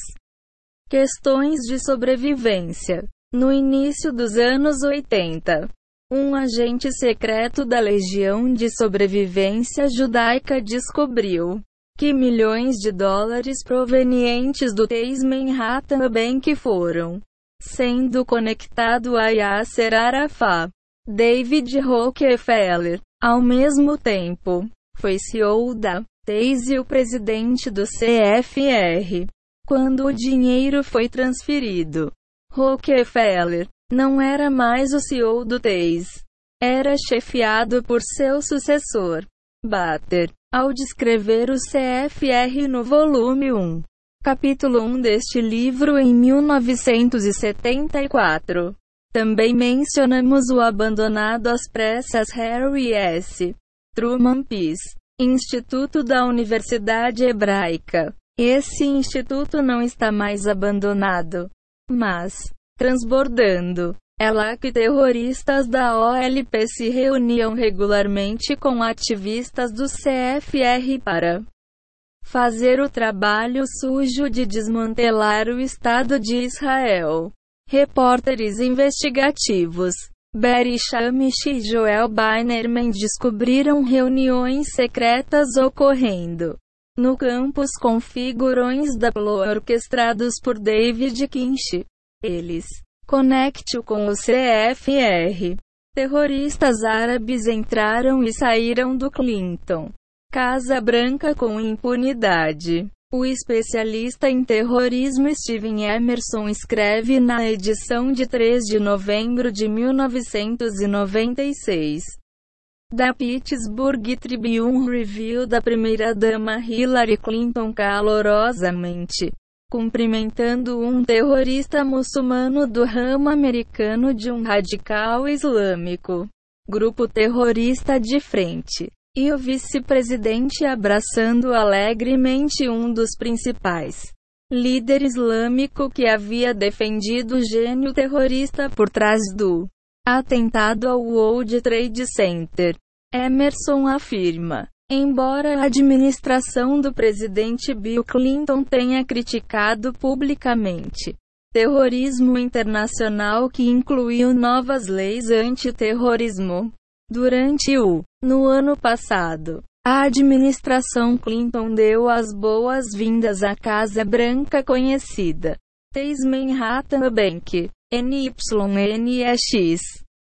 Questões de sobrevivência. No início dos anos 80, um agente secreto da Legião de Sobrevivência Judaica descobriu que milhões de dólares provenientes do Chase Manhattan Bank foram sendo conectado a Yasser Arafat. David Rockefeller, ao mesmo tempo, foi CEO da Chase e o presidente do CFR. Quando o dinheiro foi transferido, Rockefeller não era mais o CEO do Chase. Era chefiado por seu sucessor, Bater. Ao descrever o CFR no volume 1, capítulo 1 deste livro em 1974, também mencionamos o abandonado às pressas Harry S. Truman Peace, Instituto da Universidade Hebraica. Esse instituto não está mais abandonado, mas transbordando. É lá que terroristas da OLP se reuniam regularmente com ativistas do CFR para fazer o trabalho sujo de desmantelar o Estado de Israel. Repórteres investigativos Barry Shamish e Joel Binerman descobriram reuniões secretas ocorrendo no campus com figurões da PLO orquestrados por David Kinch. Eles Conecte-o com o CFR. Terroristas árabes entraram e saíram do Clinton. Casa Branca com impunidade. O especialista em terrorismo Steven Emerson escreve na edição de 3 de novembro de 1996 da Pittsburgh Tribune Review da primeira-dama Hillary Clinton calorosamente cumprimentando um terrorista muçulmano do ramo americano de um radical islâmico, grupo terrorista de frente, e o vice-presidente abraçando alegremente um dos principais líder islâmico que havia defendido o gênio terrorista por trás do atentado ao World Trade Center. Emerson afirma. Embora a administração do presidente Bill Clinton tenha criticado publicamente terrorismo internacional que incluiu novas leis antiterrorismo durante o no ano passado, a administração Clinton deu as boas-vindas à Casa Branca conhecida Chase Manhattan Bank, NYNEX,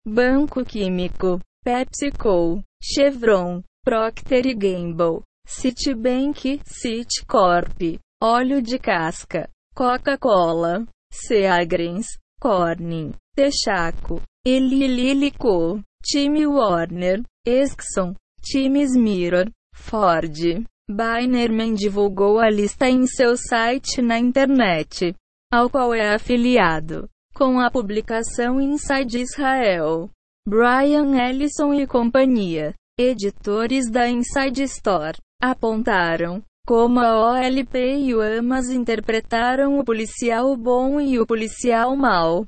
Banco Químico, PepsiCo, Chevron, Procter Gamble, Citibank, Citicorp, óleo de casca, Coca-Cola, Seagrens, Corning, Texaco, Eli Lilly Co, Time Warner, Exxon, Times Mirror, Ford. Binerman divulgou a lista em seu site na internet, ao qual é afiliado, com a publicação Inside Israel. Brian Ellison e companhia editores da Inside Store, apontaram como a OLP e o AMAS interpretaram o policial bom e o policial mau.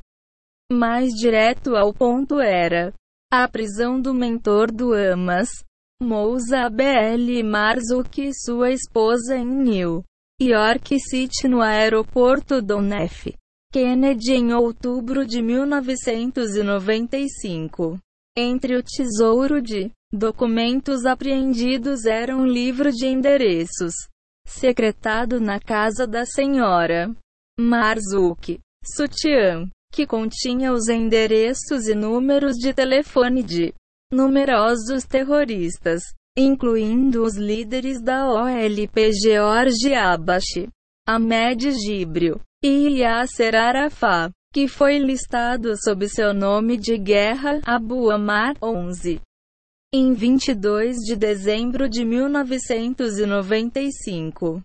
Mais direto ao ponto era a prisão do mentor do AMAS, Mousa BL Marzuk e sua esposa em New York City no aeroporto Don F. Kennedy em outubro de 1995. Entre o tesouro de Documentos apreendidos eram um livro de endereços, secretado na casa da senhora. Marzuki, Sutiã, que continha os endereços e números de telefone de numerosos terroristas, incluindo os líderes da OLP George Abashi, Ahmed Gibrio e Yasser Arafat, que foi listado sob seu nome de guerra Abu Amar 11. Em 22 de dezembro de 1995,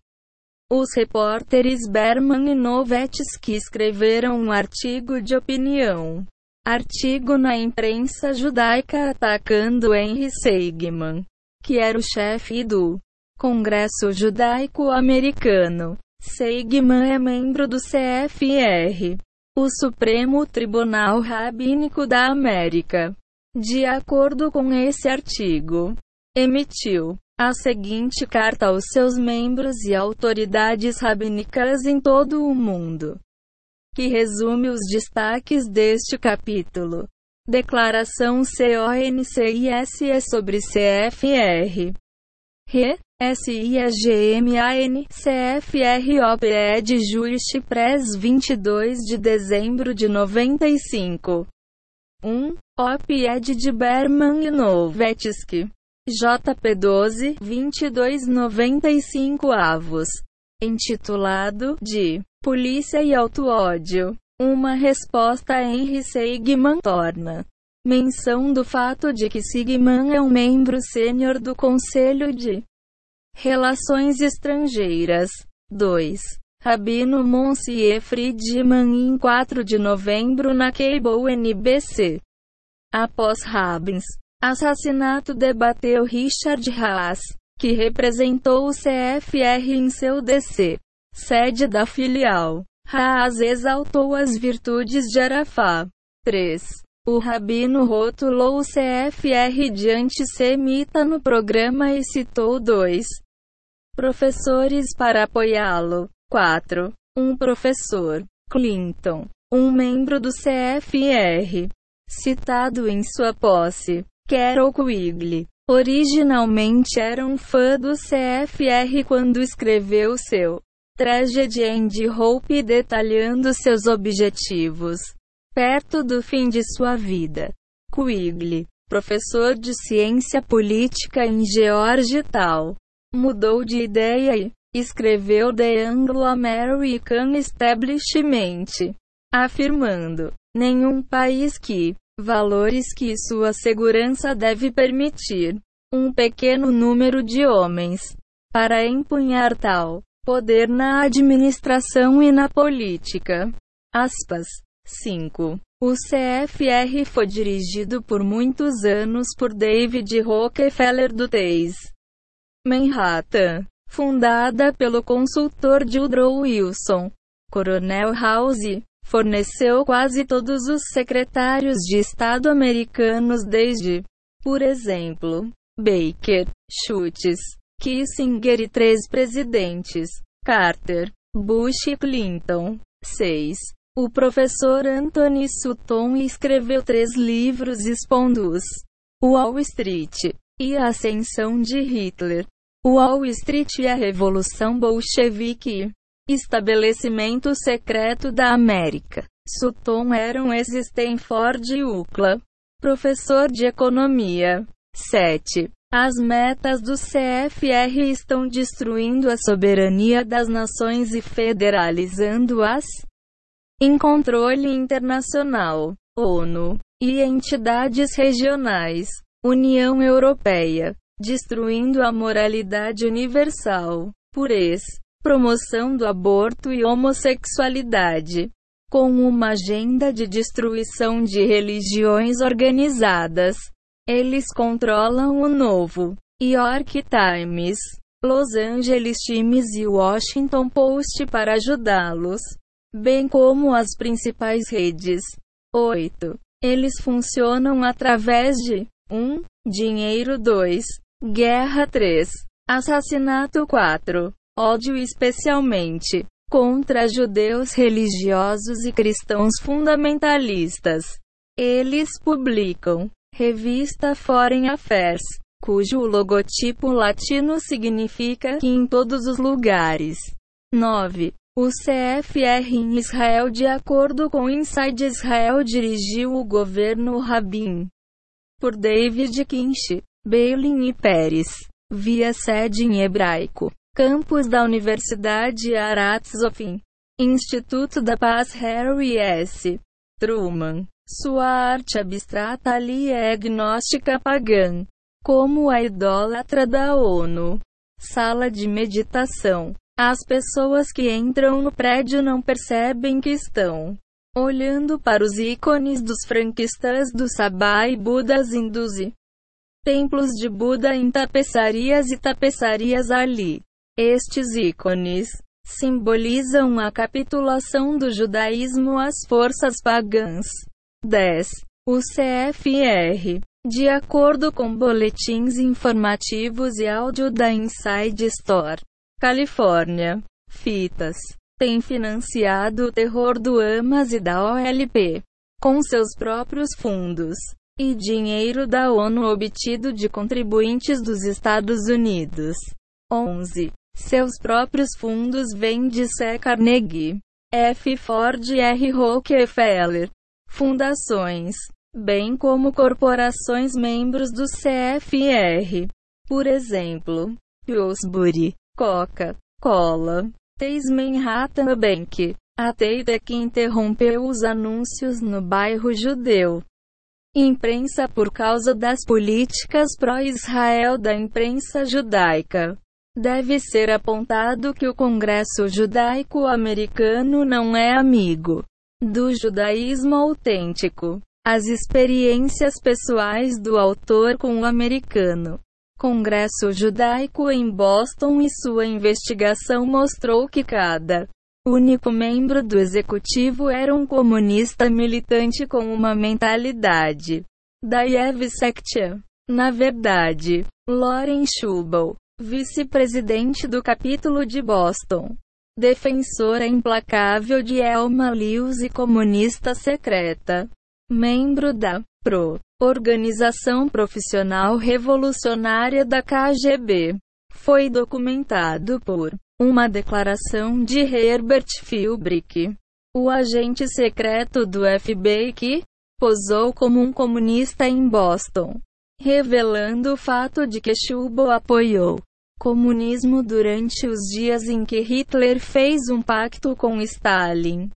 os repórteres Berman e Novetsky escreveram um artigo de opinião. Artigo na imprensa judaica atacando Henry Seigman, que era o chefe do Congresso Judaico-Americano. Seigman é membro do CFR, o Supremo Tribunal Rabínico da América. De acordo com esse artigo, emitiu a seguinte carta aos seus membros e autoridades rabínicas em todo o mundo, que resume os destaques deste capítulo. Declaração CONCISE sobre CFR. Re, SIEGMAN, CFROPE de Juiz Press 22 de dezembro de 95. 1. OP-ED de Berman e Novetsky. JP 12, 2295 avos. Intitulado de Polícia e Auto-Ódio. Uma resposta Henry Seigman torna menção do fato de que Sigman é um membro sênior do Conselho de Relações Estrangeiras. 2. Rabino Monsieur Friedman em 4 de novembro na Cable NBC. Após Rabins assassinato debateu Richard Haas, que representou o CFR em seu DC, sede da filial. Haas exaltou as virtudes de Arafá. 3. O rabino rotulou o CFR de antissemita no programa e citou dois professores para apoiá-lo. 4. Um professor, Clinton, um membro do CFR, citado em sua posse, Carol Quigley, originalmente era um fã do CFR quando escreveu seu Tragedy and Hope detalhando seus objetivos. Perto do fim de sua vida, Quigley, professor de ciência política em Georgetown, mudou de ideia e escreveu The Anglo-American Establishment, afirmando: nenhum país que valores que sua segurança deve permitir um pequeno número de homens para empunhar tal poder na administração e na política. Aspas. 5. O CFR foi dirigido por muitos anos por David Rockefeller do Teis, Manhattan, fundada pelo consultor Woodrow Wilson, Coronel House, forneceu quase todos os secretários de Estado americanos desde, por exemplo, Baker, Schultz, Kissinger e três presidentes, Carter, Bush e Clinton. 6. O professor Anthony Sutton escreveu três livros expondo-os. Wall Street e a ascensão de Hitler. Wall Street e a Revolução Bolchevique. Estabelecimento secreto da América. Sutton era um ex-Stanford UCLA. Professor de Economia. 7. As metas do CFR estão destruindo a soberania das nações e federalizando-as em controle internacional, ONU, e entidades regionais, União Europeia, destruindo a moralidade universal, pureza, promoção do aborto e homossexualidade, com uma agenda de destruição de religiões organizadas. Eles controlam o novo York Times, Los Angeles Times e Washington Post para ajudá-los, bem como as principais redes. 8. Eles funcionam através de 1. Dinheiro 2. Guerra 3. Assassinato 4 ódio especialmente contra judeus religiosos e cristãos fundamentalistas. Eles publicam revista Foreign Affairs, cujo logotipo latino significa que em todos os lugares. 9. O CFR em Israel, de acordo com Inside Israel, dirigiu o governo Rabin por David Kinch, Beilin e Pérez, via sede em hebraico. Campus da Universidade Aratzofim. Instituto da Paz Harry S. Truman. Sua arte abstrata ali é agnóstica pagã. Como a idólatra da ONU. Sala de meditação. As pessoas que entram no prédio não percebem que estão olhando para os ícones dos franquistas do Sabá e Budas hindus e templos de Buda em tapeçarias e tapeçarias ali. Estes ícones simbolizam a capitulação do judaísmo às forças pagãs. 10. O CFR, de acordo com boletins informativos e áudio da Inside Store, Califórnia, Fitas, tem financiado o terror do Amas e da OLP com seus próprios fundos e dinheiro da ONU obtido de contribuintes dos Estados Unidos. 11. Seus próprios fundos vêm de C. Carnegie, F. Ford e R. Rockefeller, fundações, bem como corporações membros do CFR. Por exemplo, Pillsbury, Coca-Cola, Chase Manhattan Bank, a Teida que interrompeu os anúncios no bairro judeu imprensa por causa das políticas pró-Israel da imprensa judaica. Deve ser apontado que o Congresso Judaico-Americano não é amigo do judaísmo autêntico. As experiências pessoais do autor com o americano. Congresso Judaico em Boston e sua investigação mostrou que cada único membro do executivo era um comunista militante com uma mentalidade da Yevsektia. Na verdade, Lauren Schubel, vice-presidente do capítulo de Boston, defensora implacável de Elma Lewis e comunista secreta, membro da PRO, Organização Profissional Revolucionária da KGB, foi documentado por uma declaração de Herbert Philbrick, o agente secreto do FBI que posou como um comunista em Boston, revelando o fato de que Schubel apoiou comunismo durante os dias em que Hitler fez um pacto com Stalin.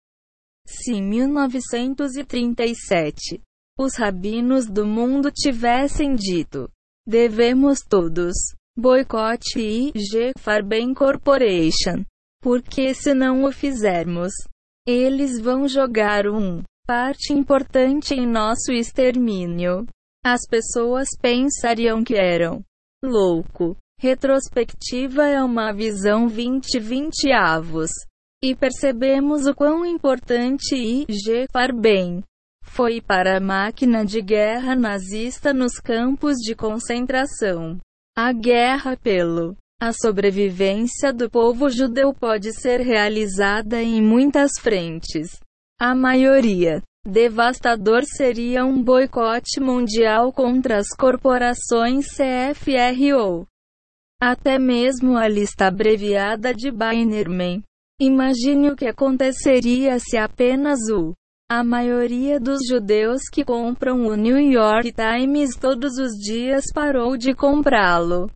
Se 1937 os rabinos do mundo tivessem dito: devemos todos boicote e G Farben Corporation. Porque se não o fizermos, eles vão jogar um parte importante em nosso extermínio. As pessoas pensariam que eram louco. Retrospectiva é uma visão 20-20 avos. E percebemos o quão importante I.G. Farben foi para a máquina de guerra nazista nos campos de concentração. A guerra pelo a sobrevivência do povo judeu pode ser realizada em muitas frentes. A maioria devastador seria um boicote mundial contra as corporações CFRO. Até mesmo a lista abreviada de Bainerman. Imagine o que aconteceria se apenas o a maioria dos judeus que compram o New York Times todos os dias parou de comprá-lo.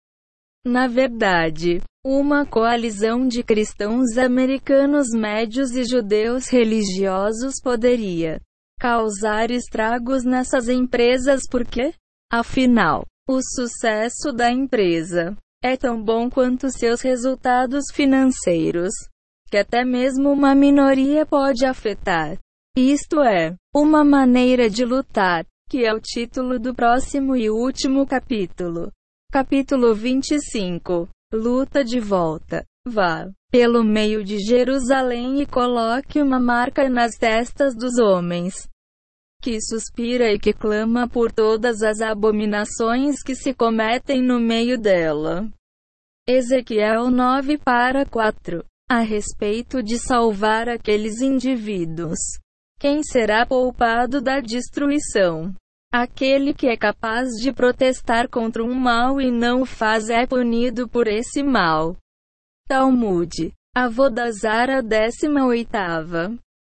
Na verdade, uma coalizão de cristãos americanos médios e judeus religiosos poderia causar estragos nessas empresas porque, afinal, o sucesso da empresa é tão bom quanto seus resultados financeiros, que até mesmo uma minoria pode afetar. Isto é, uma maneira de lutar, que é o título do próximo e último capítulo. Capítulo 25 Luta de volta. Vá pelo meio de Jerusalém e coloque uma marca nas testas dos homens. Que suspira e que clama por todas as abominações que se cometem no meio dela. Ezequiel 9 para 4. A respeito de salvar aqueles indivíduos quem será poupado da destruição? Aquele que é capaz de protestar contra um mal e não o faz é punido por esse mal. Talmud. Avodazara 18.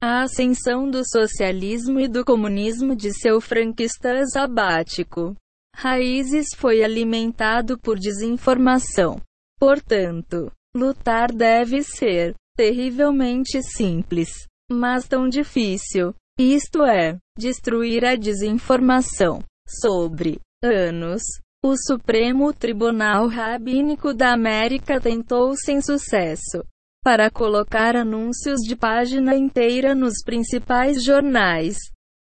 A ascensão do socialismo e do comunismo de seu franquista sabático. Raízes foi alimentado por desinformação. Portanto, lutar deve ser terrivelmente simples mas tão difícil. Isto é, destruir a desinformação sobre anos. O Supremo Tribunal Rabínico da América tentou sem sucesso para colocar anúncios de página inteira nos principais jornais.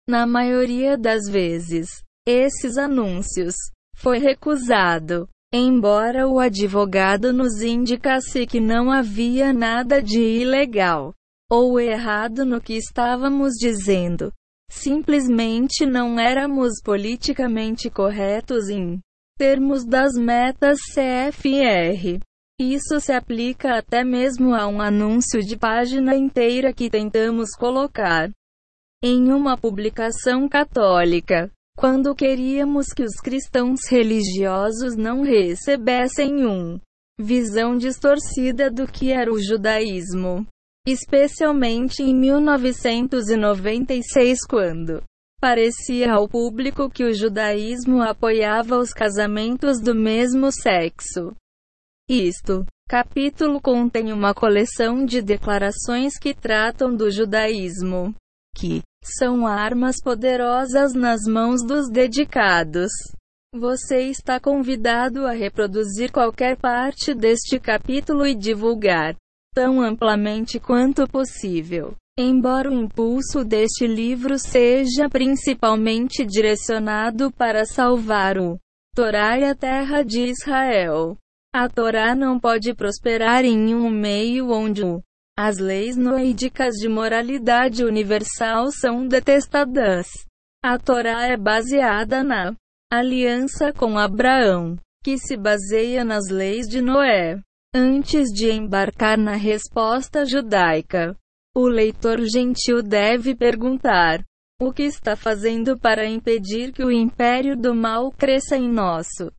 Na maioria das vezes, esses anúncios foi recusado, embora o advogado nos indicasse que não havia nada de ilegal ou errado no que estávamos dizendo. Simplesmente não éramos politicamente corretos em termos das metas CFR. Isso se aplica até mesmo a um anúncio de página inteira que tentamos colocar em uma publicação católica, quando queríamos que os cristãos religiosos não recebessem um visão distorcida do que era o judaísmo especialmente em 1996, quando parecia ao público que o judaísmo apoiava os casamentos do mesmo sexo. Isto capítulo contém uma coleção de declarações que tratam do judaísmo, que são armas poderosas nas mãos dos dedicados. Você está convidado a reproduzir qualquer parte deste capítulo e divulgar tão amplamente quanto possível. Embora o impulso deste livro seja principalmente direcionado para salvar o Torá e a terra de Israel, a Torá não pode prosperar em um meio onde o, as leis noídicas de moralidade universal são detestadas. A Torá é baseada na aliança com Abraão, que se baseia nas leis de Noé. Antes de embarcar na resposta judaica, o leitor gentil deve perguntar: o que está fazendo para impedir que o império do mal cresça em nosso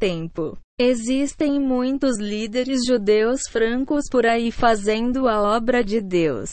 tempo? Existem muitos líderes judeus francos por aí fazendo a obra de Deus.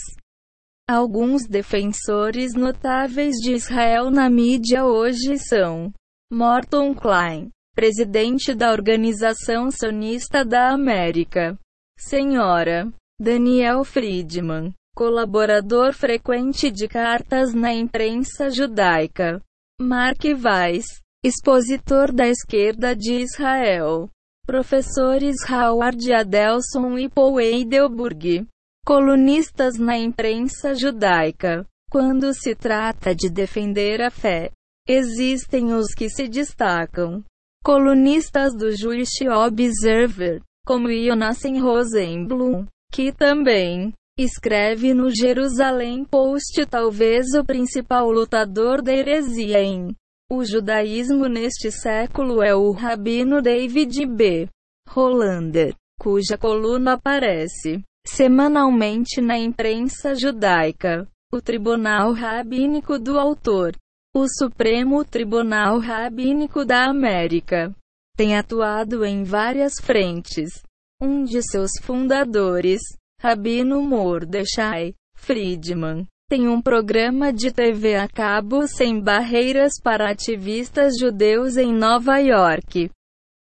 Alguns defensores notáveis de Israel na mídia hoje são Morton Klein, presidente da Organização Sionista da América. Senhora Daniel Friedman, colaborador frequente de cartas na imprensa judaica. Mark Weiss, expositor da esquerda de Israel. Professores Howard Adelson e Paul Eidelburg, colunistas na imprensa judaica. Quando se trata de defender a fé, existem os que se destacam. Colunistas do Jewish Observer, como Yonassen Rosenblum, que também escreve no Jerusalém Post talvez o principal lutador da heresia em o judaísmo neste século é o rabino David B. Hollander, cuja coluna aparece semanalmente na imprensa judaica. O Tribunal Rabínico do Autor o Supremo Tribunal Rabínico da América tem atuado em várias frentes. Um de seus fundadores, Rabino Mordechai Friedman, tem um programa de TV a cabo sem barreiras para ativistas judeus em Nova York.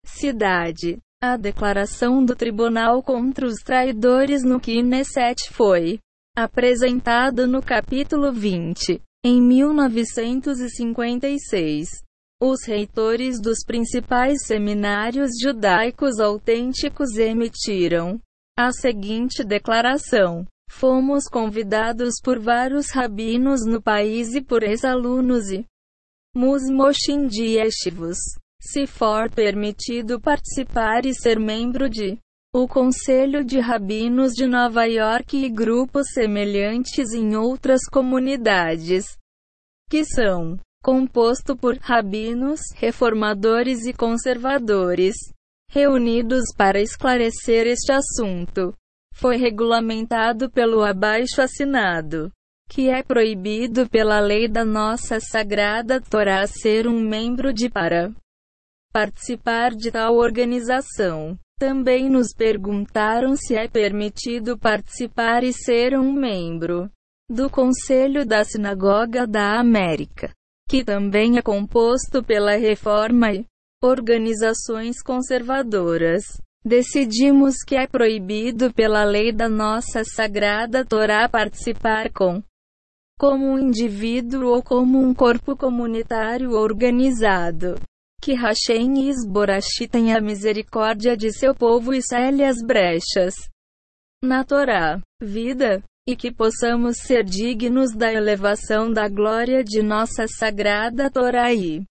Cidade. A declaração do tribunal contra os traidores no Knesset foi apresentada no capítulo 20. Em 1956, os reitores dos principais seminários judaicos autênticos emitiram a seguinte declaração: Fomos convidados por vários rabinos no país e por ex-alunos e musmoshin de se for permitido participar e ser membro de o Conselho de Rabinos de Nova York e grupos semelhantes em outras comunidades, que são composto por rabinos, reformadores e conservadores, reunidos para esclarecer este assunto. Foi regulamentado pelo abaixo assinado, que é proibido pela lei da nossa sagrada Torá ser um membro de para participar de tal organização. Também nos perguntaram se é permitido participar e ser um membro do Conselho da Sinagoga da América, que também é composto pela Reforma e organizações conservadoras. Decidimos que é proibido pela lei da nossa sagrada Torá participar com como um indivíduo ou como um corpo comunitário organizado que Hashem Isborashi tenha misericórdia de seu povo e cele as brechas na Torá, vida, e que possamos ser dignos da elevação da glória de nossa sagrada Torá e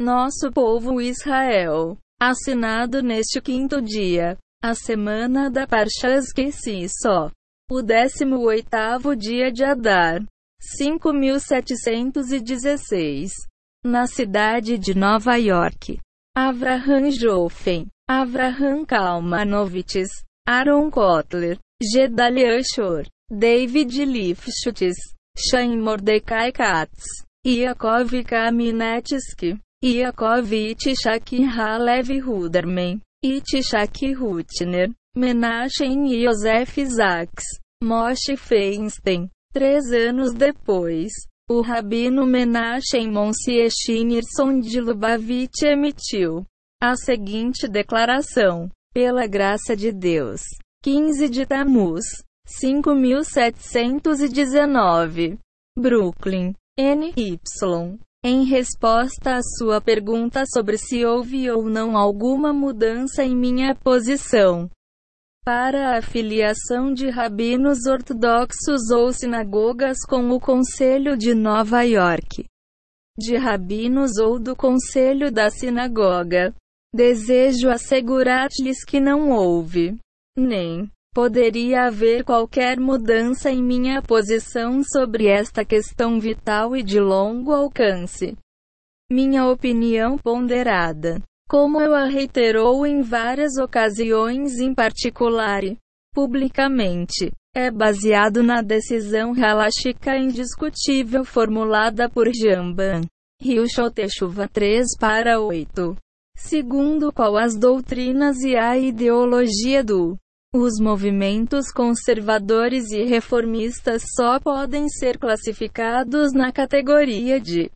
nosso povo Israel. Assinado neste quinto dia, a semana da Parshas que se só, o décimo oitavo dia de Adar. 5716. Na cidade de Nova York. Avraham Joffen, Avraham Kalmanovitz, Aaron Kotler, Gedalia Shor, David Lifshutz, Shain Mordecai Katz, Yakov Kaminetsky, Yakov Itchak Halev Ruderman, Itchak Rutner, Menachem Yosef Isaacs, Moshe Feinstein. Três anos depois, o rabino Menachem Monsieur Schneerson de Lubavitch emitiu a seguinte declaração: Pela graça de Deus, 15 de Tammuz, 5719, Brooklyn, NY. Em resposta à sua pergunta sobre se houve ou não alguma mudança em minha posição para a filiação de rabinos ortodoxos ou sinagogas com o Conselho de Nova York, de rabinos ou do Conselho da Sinagoga. Desejo assegurar-lhes que não houve, nem poderia haver qualquer mudança em minha posição sobre esta questão vital e de longo alcance. Minha opinião ponderada como eu a reiterou em várias ocasiões em particular e publicamente, é baseado na decisão haláshica indiscutível formulada por Jamban. Rio Chotechuva 3 para 8. Segundo qual as doutrinas e a ideologia do os movimentos conservadores e reformistas só podem ser classificados na categoria de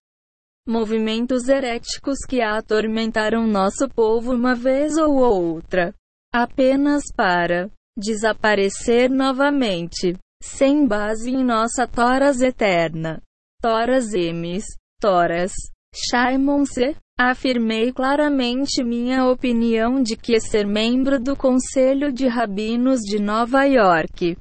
movimentos heréticos que atormentaram nosso povo uma vez ou outra, apenas para desaparecer novamente, sem base em nossa Toras eterna. Toras emis, Toras. Shaimon-se, afirmei claramente minha opinião de que ser membro do Conselho de Rabinos de Nova York,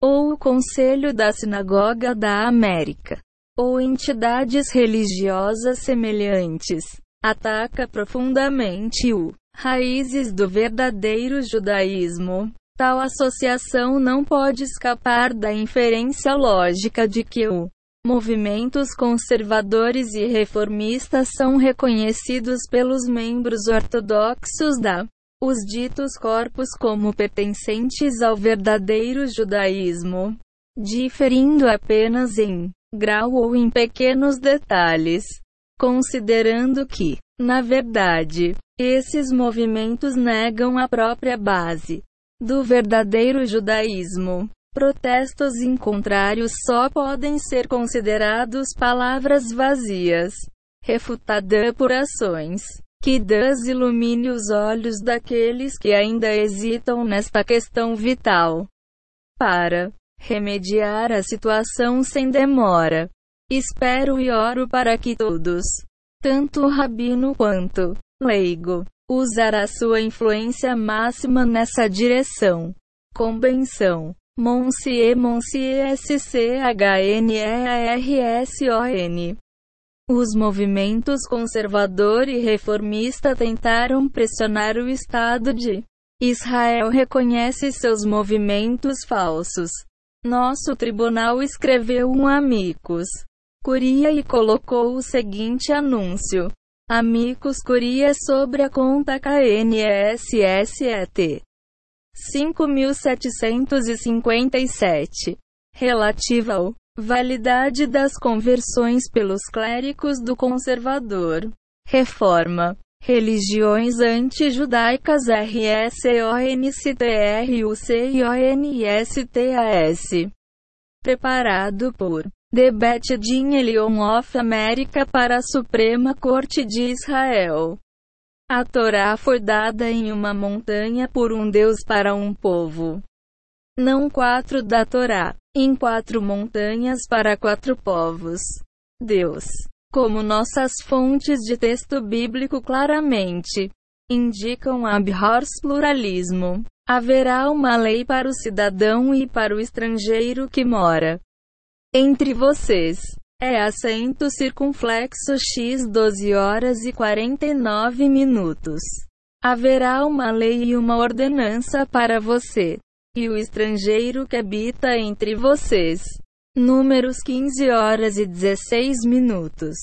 ou o Conselho da Sinagoga da América, ou entidades religiosas semelhantes, ataca profundamente o raízes do verdadeiro judaísmo. Tal associação não pode escapar da inferência lógica de que o movimentos conservadores e reformistas são reconhecidos pelos membros ortodoxos da os ditos corpos como pertencentes ao verdadeiro judaísmo, diferindo apenas em grau ou em pequenos detalhes, considerando que, na verdade, esses movimentos negam a própria base do verdadeiro judaísmo. Protestos em contrário só podem ser considerados palavras vazias, refutada por ações que Deus ilumine os olhos daqueles que ainda hesitam nesta questão vital. Para remediar a situação sem demora. Espero e oro para que todos, tanto o rabino quanto leigo, usará sua influência máxima nessa direção. Convenção. Monsieur Monsieur SCHNEARSON. Os movimentos conservador e reformista tentaram pressionar o Estado de Israel reconhece seus movimentos falsos. Nosso tribunal escreveu um amicus curia e colocou o seguinte anúncio: Amicus curia sobre a conta KNSSET 5757, relativa ao validade das conversões pelos clérigos do conservador. Reforma Religiões anti-judaicas RSONCTRUCIONSTAS. Preparado por The Bet Din Elion of America para a Suprema Corte de Israel. A Torá foi dada em uma montanha por um Deus para um povo. Não quatro da Torá, em quatro montanhas para quatro povos. Deus como nossas fontes de texto bíblico claramente indicam abhors pluralismo. Haverá uma lei para o cidadão e para o estrangeiro que mora entre vocês. É acento circunflexo x 12 horas e 49 minutos. Haverá uma lei e uma ordenança para você e o estrangeiro que habita entre vocês Números 15 horas e 16 minutos.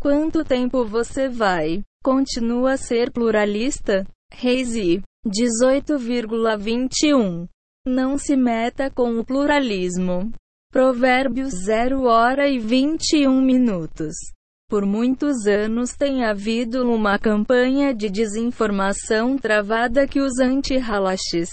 Quanto tempo você vai? Continua a ser pluralista? Reis 18,21. Não se meta com o pluralismo. Provérbios 0 hora e 21 minutos. Por muitos anos tem havido uma campanha de desinformação travada que os anti-halaches,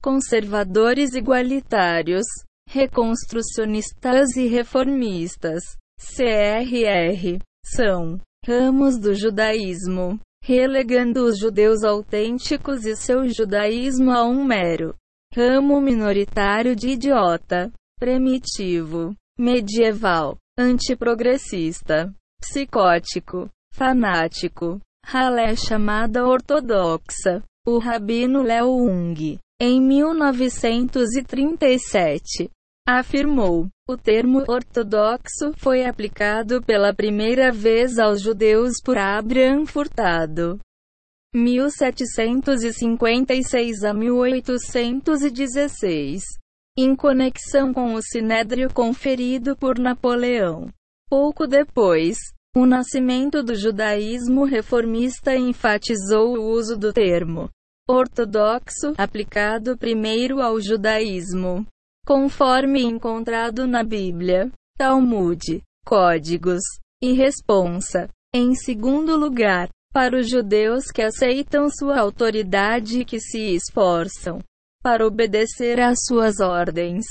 conservadores igualitários, reconstrucionistas e reformistas, CRR, são ramos do judaísmo, relegando os judeus autênticos e seu judaísmo a um mero ramo minoritário de idiota, primitivo, medieval, antiprogressista psicótico, fanático, ralé chamada ortodoxa. O rabino Leo Ung, em 1937, afirmou: o termo ortodoxo foi aplicado pela primeira vez aos judeus por Abraham Furtado. 1756 a 1816, em conexão com o sinédrio conferido por Napoleão. Pouco depois, o nascimento do judaísmo reformista enfatizou o uso do termo ortodoxo, aplicado primeiro ao judaísmo, conforme encontrado na Bíblia, Talmud, Códigos e Responsa. Em segundo lugar, para os judeus que aceitam sua autoridade e que se esforçam para obedecer às suas ordens.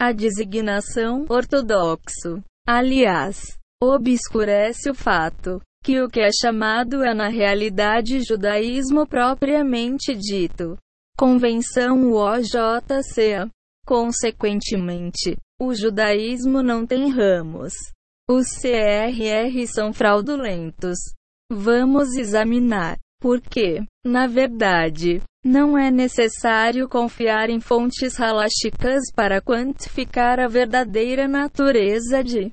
A designação ortodoxo Aliás, obscurece o fato que o que é chamado é na realidade judaísmo propriamente dito. Convenção OJCA. Consequentemente, o judaísmo não tem ramos. Os CRR são fraudulentos. Vamos examinar por quê. Na verdade, não é necessário confiar em fontes halachicas para quantificar a verdadeira natureza de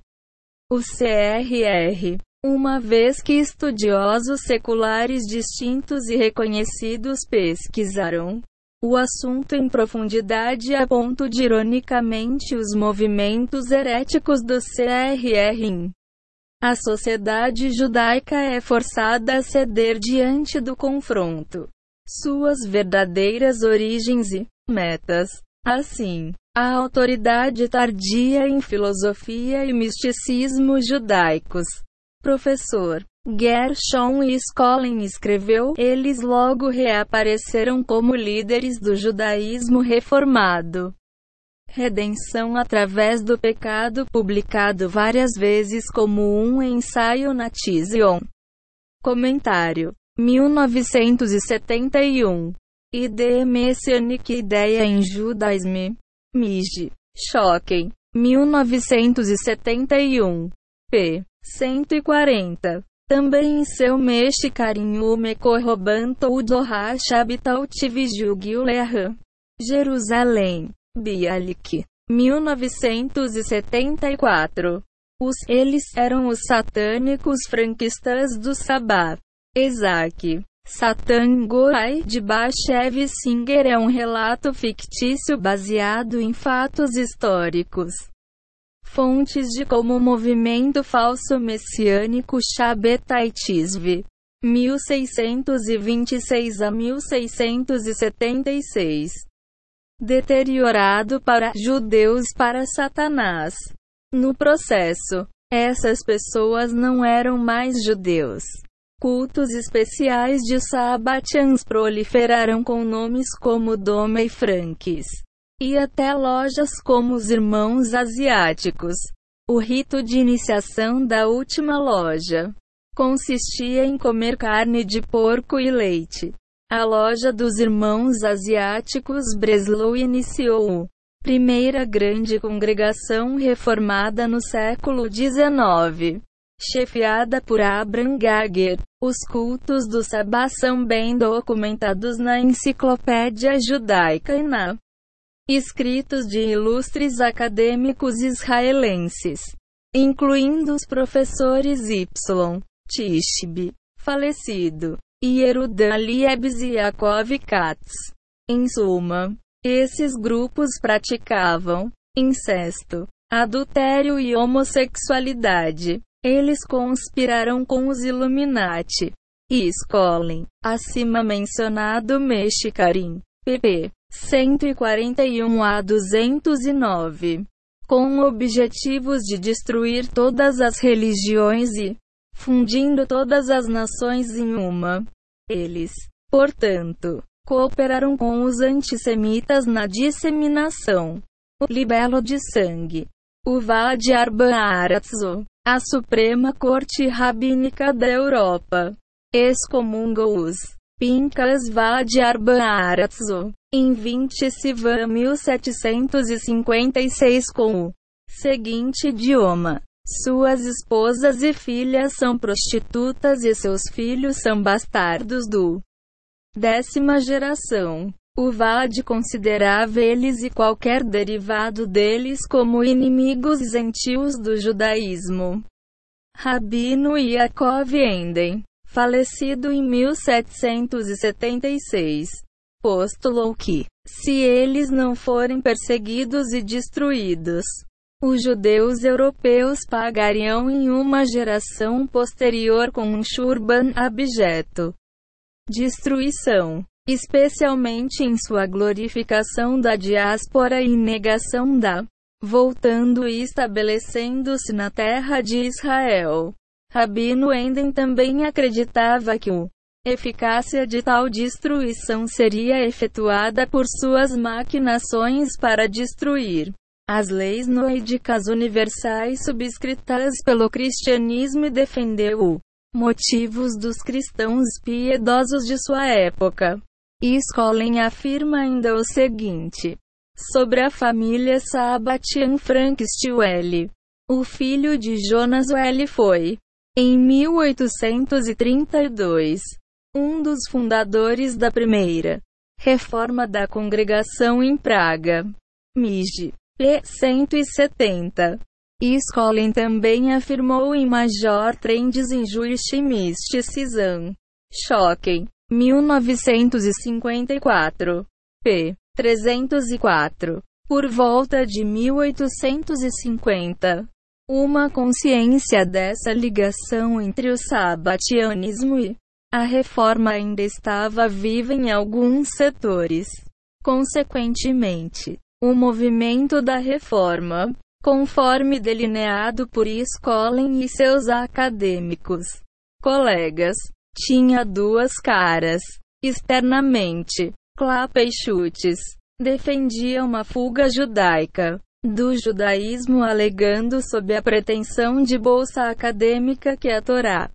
o CRR. Uma vez que estudiosos seculares distintos e reconhecidos pesquisaram o assunto em profundidade a ponto de ironicamente os movimentos heréticos do CRR. A sociedade judaica é forçada a ceder diante do confronto suas verdadeiras origens e metas. Assim, a autoridade tardia em filosofia e misticismo judaicos. Professor Gershon Scholem escreveu: eles logo reapareceram como líderes do judaísmo reformado. Redenção através do pecado, publicado várias vezes como um ensaio na Tizion. Comentário 1971. Ideia Messianic Ideia em Judaísmo. Mij. Schocken. 1971. p. 140. Também em seu Mexe Carinho Mecorrobanto Udohash Habitat Vijugileh. Jerusalém. Bialik. 1974. Os eles eram os satânicos franquistas do Sabá. Isaac. Satan Gorai de Bashev Singer é um relato fictício baseado em fatos históricos. Fontes de como o movimento falso messiânico Shabbatai Tisvi. 1626 a 1676. Deteriorado para judeus para Satanás. No processo, essas pessoas não eram mais judeus. Cultos especiais de Sabbatians proliferaram com nomes como Doma e Franques. E até lojas como os Irmãos Asiáticos. O rito de iniciação da última loja consistia em comer carne de porco e leite. A loja dos Irmãos Asiáticos Breslau iniciou primeira grande congregação reformada no século XIX chefiada por Abraham Gager. Os cultos do Sabá são bem documentados na Enciclopédia Judaica e na escritos de ilustres acadêmicos israelenses, incluindo os professores Y. Tishbe, falecido, e Erudan Liebs e Yaakov Katz. Em suma, esses grupos praticavam incesto, adultério e homossexualidade. Eles conspiraram com os Illuminati e escolhem, acima mencionado Mexicarim, pp. 141 a 209, com objetivos de destruir todas as religiões e fundindo todas as nações em uma. Eles, portanto, cooperaram com os antissemitas na disseminação, o libelo de sangue, o Vade Arbaratzo, a Suprema Corte Rabínica da Europa, excomungou-os. Pincas Vade Arbaratzo, em 20 Sivan 1756 com o seguinte idioma. Suas esposas e filhas são prostitutas e seus filhos são bastardos do décima geração. O Vade considerava eles e qualquer derivado deles como inimigos gentios do judaísmo. Rabino Yaakov Enden, falecido em 1776, postulou que, se eles não forem perseguidos e destruídos, os judeus europeus pagariam em uma geração posterior com um shurban abjeto. Destruição, especialmente em sua glorificação da diáspora e negação da voltando e estabelecendo-se na terra de Israel. Rabino Enden também acreditava que o eficácia de tal destruição seria efetuada por suas maquinações para destruir as leis noídicas universais subscritas pelo cristianismo e defendeu motivos dos cristãos piedosos de sua época. Scollen afirma ainda o seguinte sobre a família Sabatian Frank Stewell. O filho de Jonas Well foi, em 1832, um dos fundadores da primeira reforma da congregação em Praga. Mig. P. 170. Skolin também afirmou em Major Trends em Jewish Mysticism. Shocking. 1954. P. 304. Por volta de 1850. Uma consciência dessa ligação entre o sabatianismo e a reforma ainda estava viva em alguns setores. Consequentemente, o movimento da reforma, conforme delineado por Skolin e seus acadêmicos colegas, tinha duas caras. Externamente, Clapa Chutes defendia uma fuga judaica do judaísmo alegando sob a pretensão de bolsa acadêmica que a Torá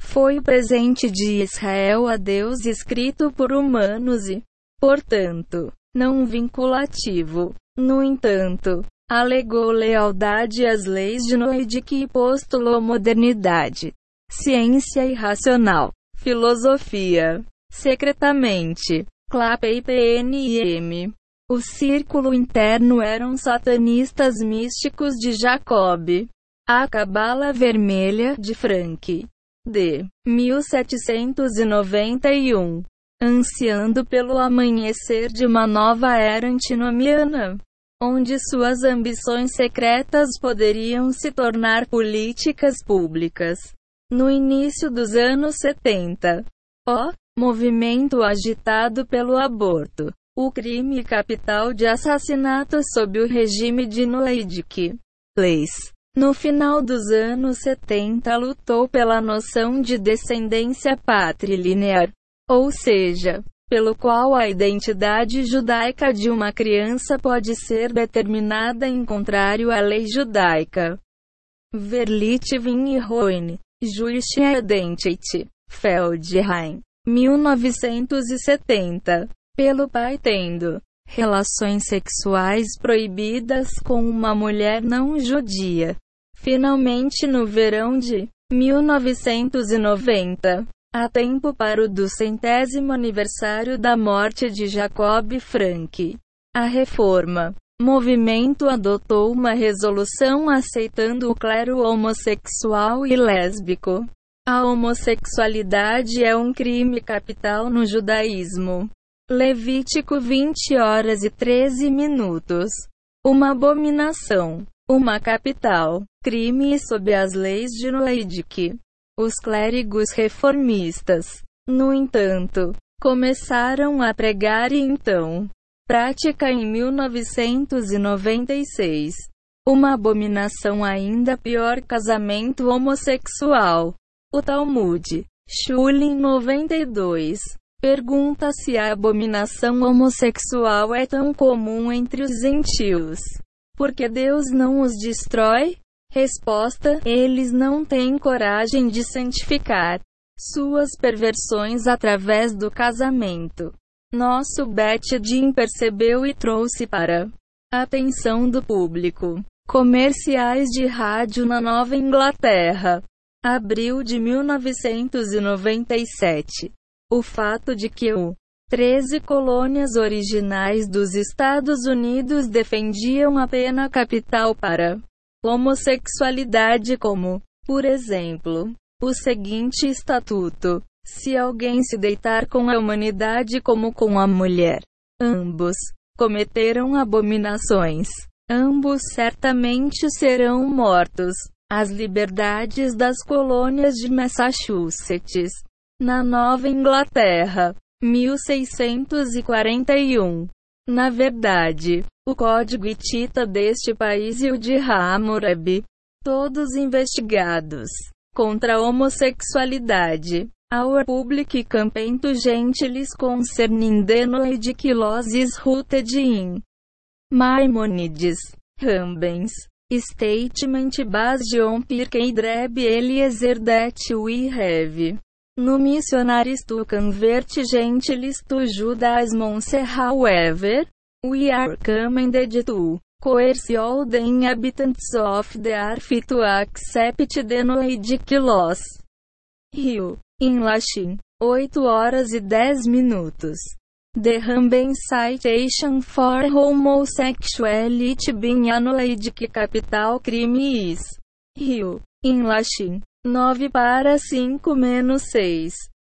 foi o presente de Israel a Deus escrito por humanos e, portanto, não vinculativo. No entanto, alegou lealdade às leis de Noedic e postulou modernidade, ciência irracional, filosofia. Secretamente, Clape e PNM. O círculo interno eram satanistas místicos de Jacob. A Cabala Vermelha de Frank. D. 1791 ansiando pelo amanhecer de uma nova era antinomiana, onde suas ambições secretas poderiam se tornar políticas públicas. No início dos anos 70, o movimento agitado pelo aborto, o crime capital de assassinato sob o regime de Noedic leis. No final dos anos 70 lutou pela noção de descendência patrilinear, ou seja, pelo qual a identidade judaica de uma criança pode ser determinada em contrário à lei judaica. Verlitvin e Roine, Julische Identity, Feldheim, 1970. Pelo pai tendo relações sexuais proibidas com uma mulher não judia. Finalmente no verão de 1990, Há tempo para o duzentésimo aniversário da morte de Jacob Frank. A reforma. Movimento adotou uma resolução aceitando o clero homossexual e lésbico. A homossexualidade é um crime capital no judaísmo. Levítico 20 horas e 13 minutos. Uma abominação. Uma capital, crime sob as leis de Noedic. Os clérigos reformistas, no entanto, começaram a pregar e então, prática em 1996, uma abominação ainda pior casamento homossexual. O Talmud, Shulin 92, pergunta se a abominação homossexual é tão comum entre os gentios. Porque Deus não os destrói? Resposta: Eles não têm coragem de santificar suas perversões através do casamento. Nosso Betedin percebeu e trouxe para a atenção do público comerciais de rádio na Nova Inglaterra. Abril de 1997. O fato de que o 13 colônias originais dos Estados Unidos defendiam a pena capital para homossexualidade como, por exemplo, o seguinte estatuto: se alguém se deitar com a humanidade como com a mulher, ambos cometeram abominações. Ambos certamente serão mortos. As liberdades das colônias de Massachusetts, na Nova Inglaterra, 1641. Na verdade, o código hitita deste país e o de Hammurabi, todos investigados contra a homossexualidade. Our public campento gentilis concerning the noidiciloses rooted in Maimonides, Rambens, statement based on Pirkei Dreb Eliezer that we have. No missionaries to convert gentilis to Judaism however, we are commanded to coerce all the inhabitants of the earth to accept the Noedic laws. Rio, em Latim, 8 horas e 10 minutos. The Ramben Citation for Homosexuality being Anoidic Capital Crime is. Rio, em Latim, 9 para 5 menos 6.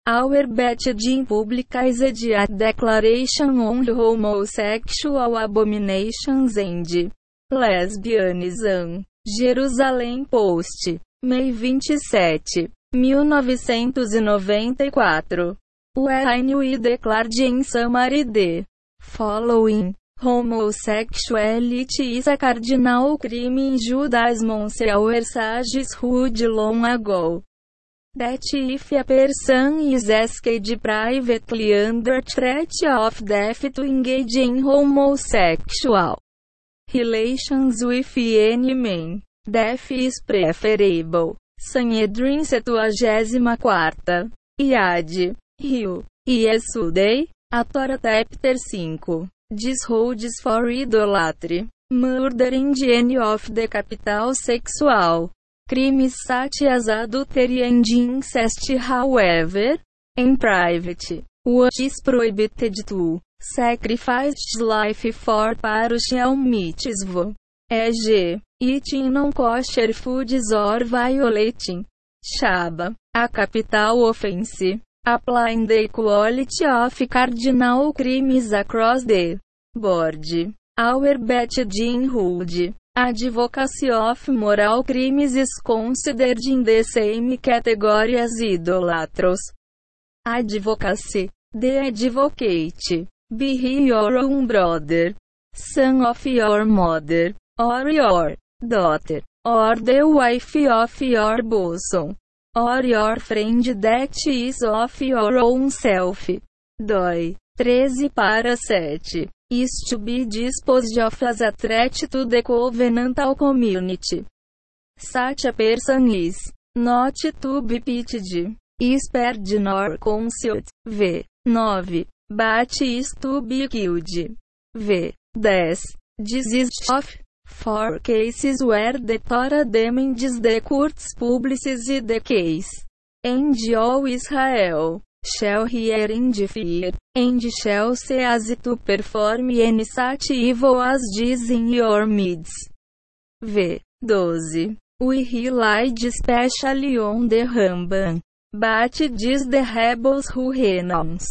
Our Betadine publicized a Declaration on Homosexual Abominations and Lesbianism. Jerusalém Post. May 27, 1994. When we declared in summary the following. Homosexuality is a cardinal crime in Judaism our sages who'd long ago. That if a person is asked privately under threat of death to engage in homosexual relations with any man, death is preferable. Sanhedrin 74. Iad. Rio. Yesudei. A Torah Chapter 5. Disholds for idolatry. Murder in of the capital sexual. Crimes such as adultery and incest however, in private, what is prohibited to sacrifice life for partial mitzvah. E.g., eating non-kosher foods or violating Shaba, a capital offense. Applying the equality of cardinal crimes across the board. Our Jean Hood. Advocacy of moral crimes is considered in the same category as idolatros. Advocacy. The advocate. Be your own brother, son of your mother, or your daughter, or the wife of your bosom or your friend that is of your own self. Dói. 13 para 7. Is to be disposed of as a threat to the covenantal community. Such a person is not to be pitied. Is perd nor concealed. V. 9. But is to be killed. V. 10. Desist of For cases where the Torah demands the courts publicise the case. And all Israel shall hear and fear, and shall see as to perform any such evil as diz in your midst. V. 12. We relied especially on the Ramban. But diz the rebels who renounce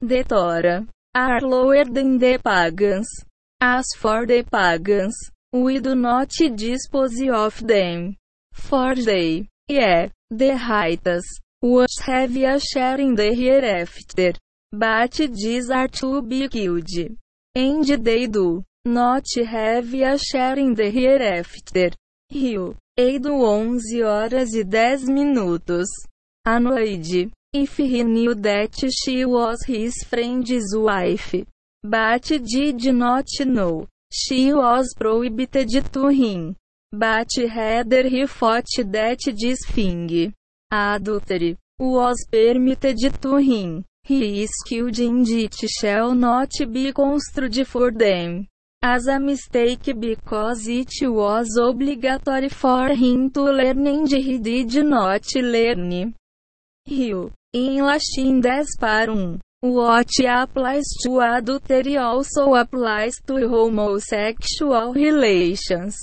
the Torah are lower than the pagans. As for the pagans, We do not dispose of them. For they, yeah, the rights, was have a share in the hereafter. But these are to be killed. And they do not have a share in the hereafter. Rio. Eido 11 horas e 10 minutos. Anoide. If he knew that she was his friend's wife. But did not know. She was prohibited to him. But rather he thought that this thing. Adultery. Was permitted to him. He is killed and it shall not be construed for them. As a mistake because it was obligatory for him to learn and he did not learn. Rio. In Latin 10 para 1. What applies to adultery also applies to homosexual relations.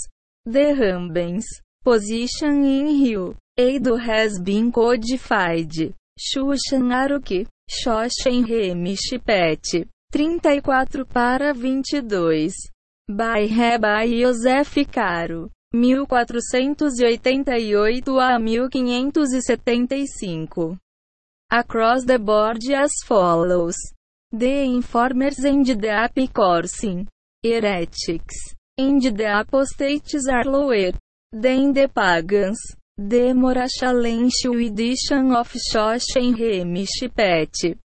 The Rambens. Position in Rio. Eido has been codified. Shushan Aruki. Shoshen Remishipet. 34 para 22. By Reba Joseph Caro. 1488 a 1575. Across the board as follows. The informers and the apicoursing. Heretics. And the apostates are lower. Than the pagans. The Morachalenshu edition of Shoshen Remishipet.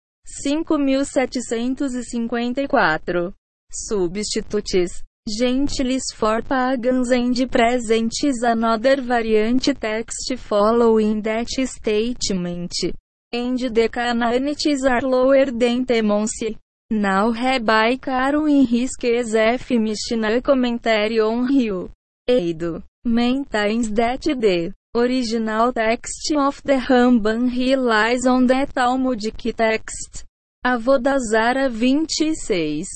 5754. Substitutes. Gentiles for pagans and presents another variant text following that statement. And the Canaanites are lower than Temonsi. Now Rabbi Caro in his KZF Mishnah commentary on Rio. Eido. Maintains that the original text of the Ramban relies on the Talmudic text. Avodazara 26.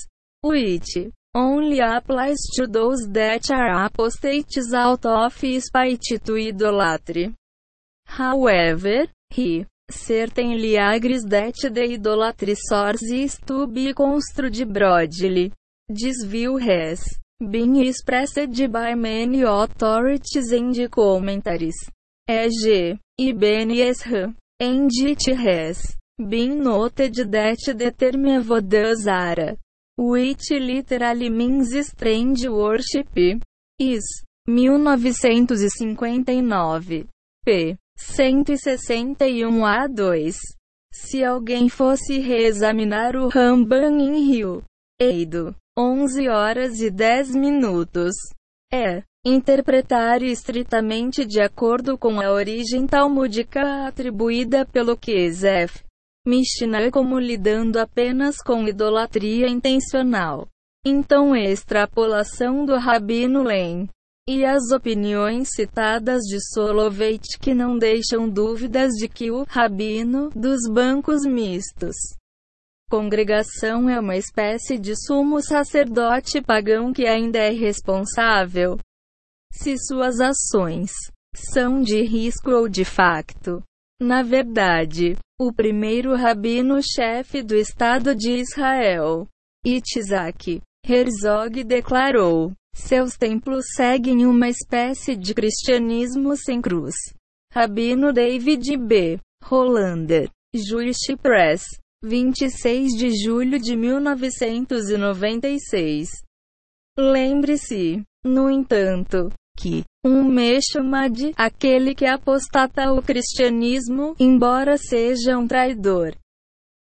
Which only applies to those that are apostates out of spite to idolatry. However, he certainly agrees that the idolatry source is to be construed broadly. This view has been expressed by many authorities and commentaries. E.g. Ibn Ezra. And it has been noted that the Avodazara, which literally means strange worship, is 1959. p. 161 a 2. Se alguém fosse reexaminar o Ramban em Rio, Eido, 11 horas e 10 minutos, é interpretar estritamente de acordo com a origem talmúdica atribuída pelo Kesef. Mishnah como lidando apenas com idolatria intencional. Então extrapolação do Rabino Len. E as opiniões citadas de Soloveitch não deixam dúvidas de que o Rabino dos bancos mistos congregação é uma espécie de sumo sacerdote pagão que ainda é responsável se suas ações são de risco ou de facto. Na verdade, o primeiro rabino-chefe do Estado de Israel, Itzhak Herzog, declarou: seus templos seguem uma espécie de cristianismo sem cruz. Rabino David B. Hollander, Jewish Press, 26 de julho de 1996. Lembre-se, no entanto, que um Meshumad, aquele que apostata o cristianismo, embora seja um traidor.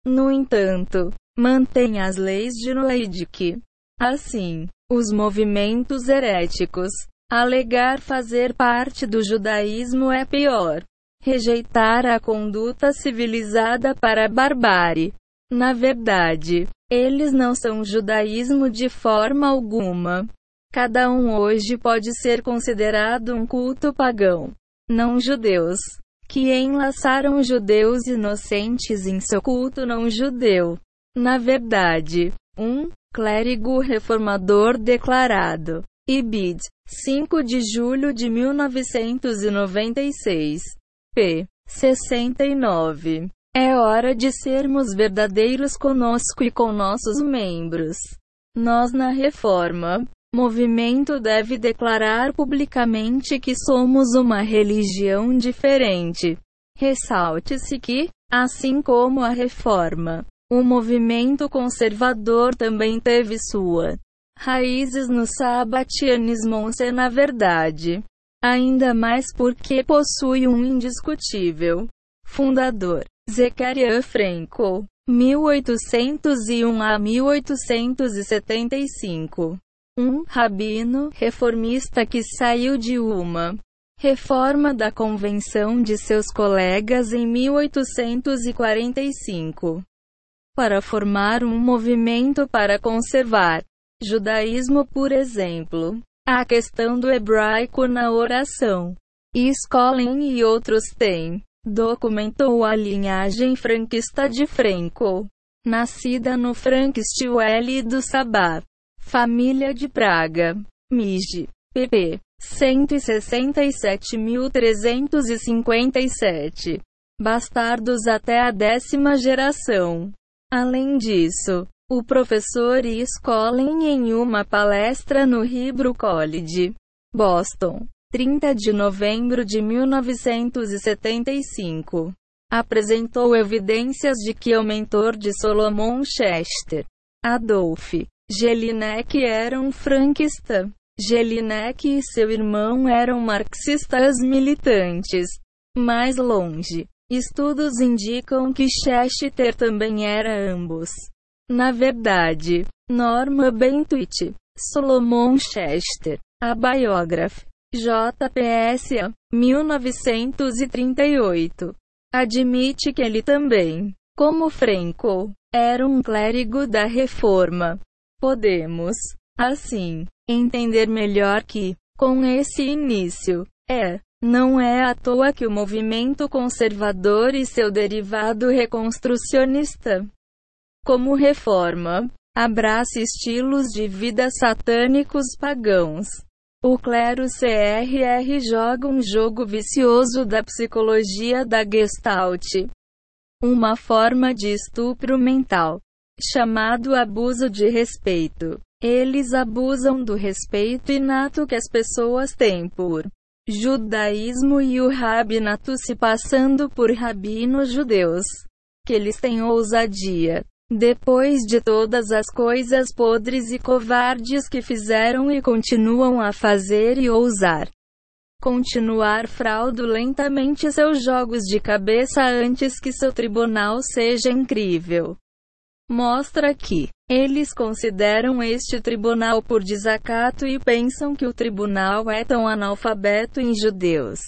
No entanto, mantém as leis de Noedic. Assim, os movimentos heréticos, alegar fazer parte do judaísmo é pior. Rejeitar a conduta civilizada para a barbárie. Na verdade, eles não são judaísmo de forma alguma. Cada um hoje pode ser considerado um culto pagão. Não judeus, que enlaçaram judeus inocentes em seu culto não judeu. Na verdade, um clérigo reformador declarado. Ibid, 5 de julho de 1996. p. 69. É hora de sermos verdadeiros conosco e com nossos membros. Nós na reforma movimento deve declarar publicamente que somos uma religião diferente. Ressalte-se que, assim como a reforma, o movimento conservador também teve sua raízes no sabatianismo se na verdade. Ainda mais porque possui um indiscutível fundador, Zechariah Franco, 1801 a 1875. Um rabino reformista que saiu de uma reforma da convenção de seus colegas em 1845 para formar um movimento para conservar judaísmo, por exemplo, a questão do hebraico na oração. Scolin e outros têm documentou a linhagem franquista de Franco, nascida no Frankstil do Sabá, família de Praga, Mige, pp. 167.357. Bastardos até a décima geração. Além disso, o professor Scolin em uma palestra no Hebrew College, Boston, 30 de novembro de 1975, apresentou evidências de que o mentor de Solomon Chester, Adolf Jelinek era um franquista. Jelinek e seu irmão eram marxistas militantes. Mais longe, estudos indicam que Chester também era ambos. Na verdade, Norma Bentuit, Solomon Chester, a biógrafa, JPS, 1938, admite que ele também, como Franco, era um clérigo da Reforma. Podemos, assim, entender melhor que, com esse início, é, não é à toa que o movimento conservador e seu derivado reconstrucionista, como reforma, abraça estilos de vida satânicos pagãos. O clero CRR joga um jogo vicioso da psicologia da Gestalt. Uma forma de estupro mental, chamado abuso de respeito. Eles abusam do respeito inato que as pessoas têm por judaísmo e o rabinato se passando por rabinos judeus. Que eles têm ousadia depois de todas as coisas podres e covardes que fizeram e continuam a fazer e ousar continuar fraudulentamente seus jogos de cabeça antes que seu tribunal seja incrível. Mostra que eles consideram este tribunal por desacato e pensam que o tribunal é tão analfabeto em judeus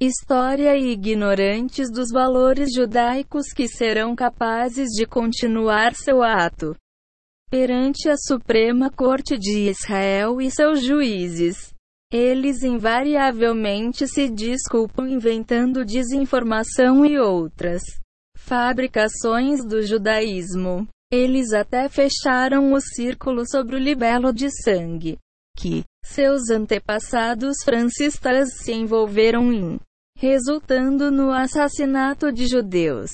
história e ignorantes dos valores judaicos que serão capazes de continuar seu ato perante a Suprema Corte de Israel e seus juízes. Eles invariavelmente se desculpam inventando desinformação e outras fabricações do judaísmo. Eles até fecharam o círculo sobre o libelo de sangue que seus antepassados francistas se envolveram em resultando no assassinato de judeus.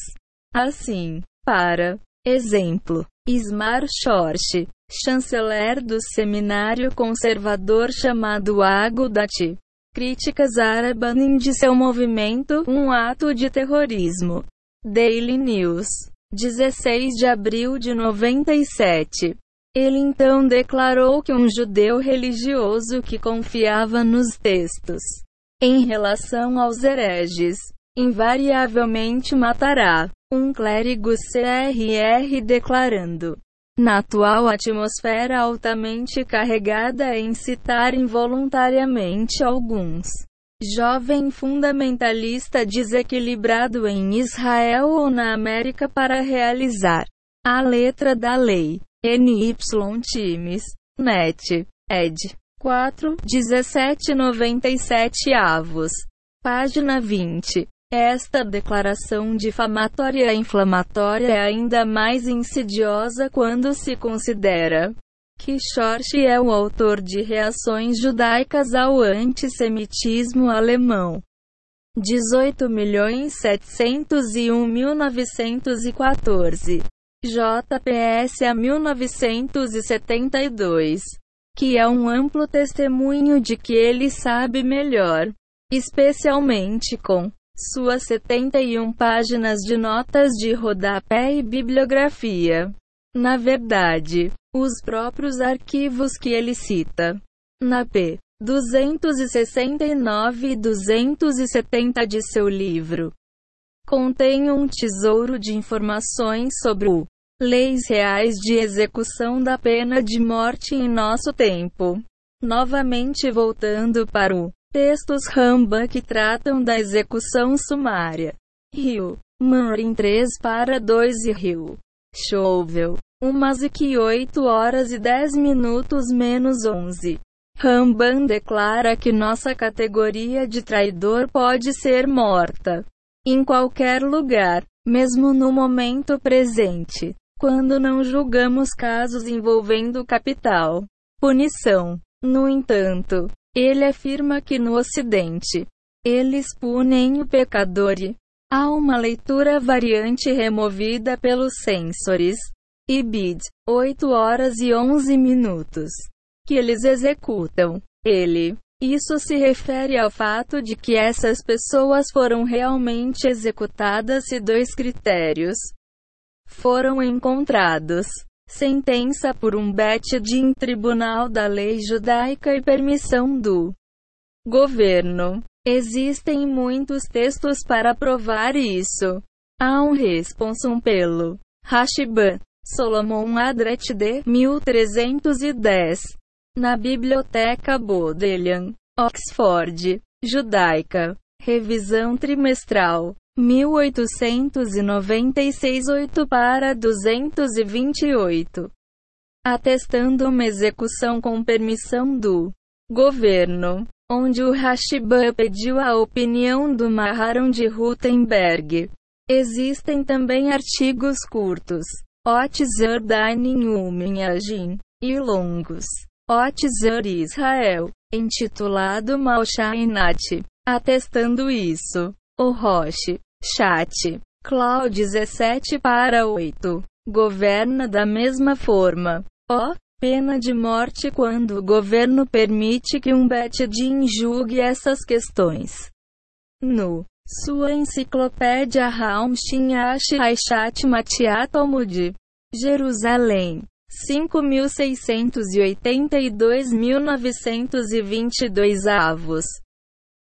Assim, para exemplo, Ismar Schorsch, chanceler do seminário conservador chamado Agudat, críticas Arabanin de seu movimento, um ato de terrorismo. Daily News, 16 de abril de 97. Ele então declarou que um judeu religioso que confiava nos textos em relação aos hereges, invariavelmente matará um clérigo CRR declarando na atual atmosfera altamente carregada em citar involuntariamente alguns jovem fundamentalista desequilibrado em Israel ou na América para realizar a letra da lei. NY Times. Net. Ed. 4, 1797 avos. Página 20. Esta declaração difamatória e inflamatória é ainda mais insidiosa quando se considera Schorsch é o autor de reações judaicas ao antissemitismo alemão. 18.701.914. JPS a 1972. que é um amplo testemunho de que ele sabe melhor, especialmente com suas 71 páginas de notas de rodapé e bibliografia. Na verdade, os próprios arquivos que ele cita. Na p. 269 e 270 de seu livro. Contém um tesouro de informações sobre o leis reais de execução da pena de morte em nosso tempo. Novamente voltando para o textos Ramba que tratam da execução sumária. Rio. Manrin 3 para 2 e Rio. Chovel. Umas e que 8 horas e 10 minutos menos 11. Ramban declara que nossa categoria de traidor pode ser morta em qualquer lugar, mesmo no momento presente, quando não julgamos casos envolvendo capital. Punição. No entanto, ele afirma que no Ocidente, eles punem o pecador e há uma leitura variante removida pelos censores. Ibid, 8 horas e 11 minutos que eles executam. Ele. Isso se refere ao fato de que essas pessoas foram realmente executadas se dois critérios foram encontrados. Sentença por um bet-din tribunal da lei judaica e permissão do governo. Existem muitos textos para provar isso. Há um responsum pelo Rashba, Solomon Adret de 1310 na Biblioteca Bodleian, Oxford, Judaica. Revisão trimestral. 1896 8 para 228. Atestando uma execução com permissão do governo, onde o Rashba pediu a opinião do Maharon de Rutenberg. Existem também artigos curtos, Otzer Dining Uminhagin, e longos. Otzer Israel, intitulado Malshainat, atestando isso. O Roche, Chat, Clau 17 para 8, governa da mesma forma. O, pena de morte quando o governo permite que um Bet-Din julgue essas questões. No sua enciclopédia Raumshin Ash Haishat Matiat Talmud, Jerusalém, 5.682.922 avos.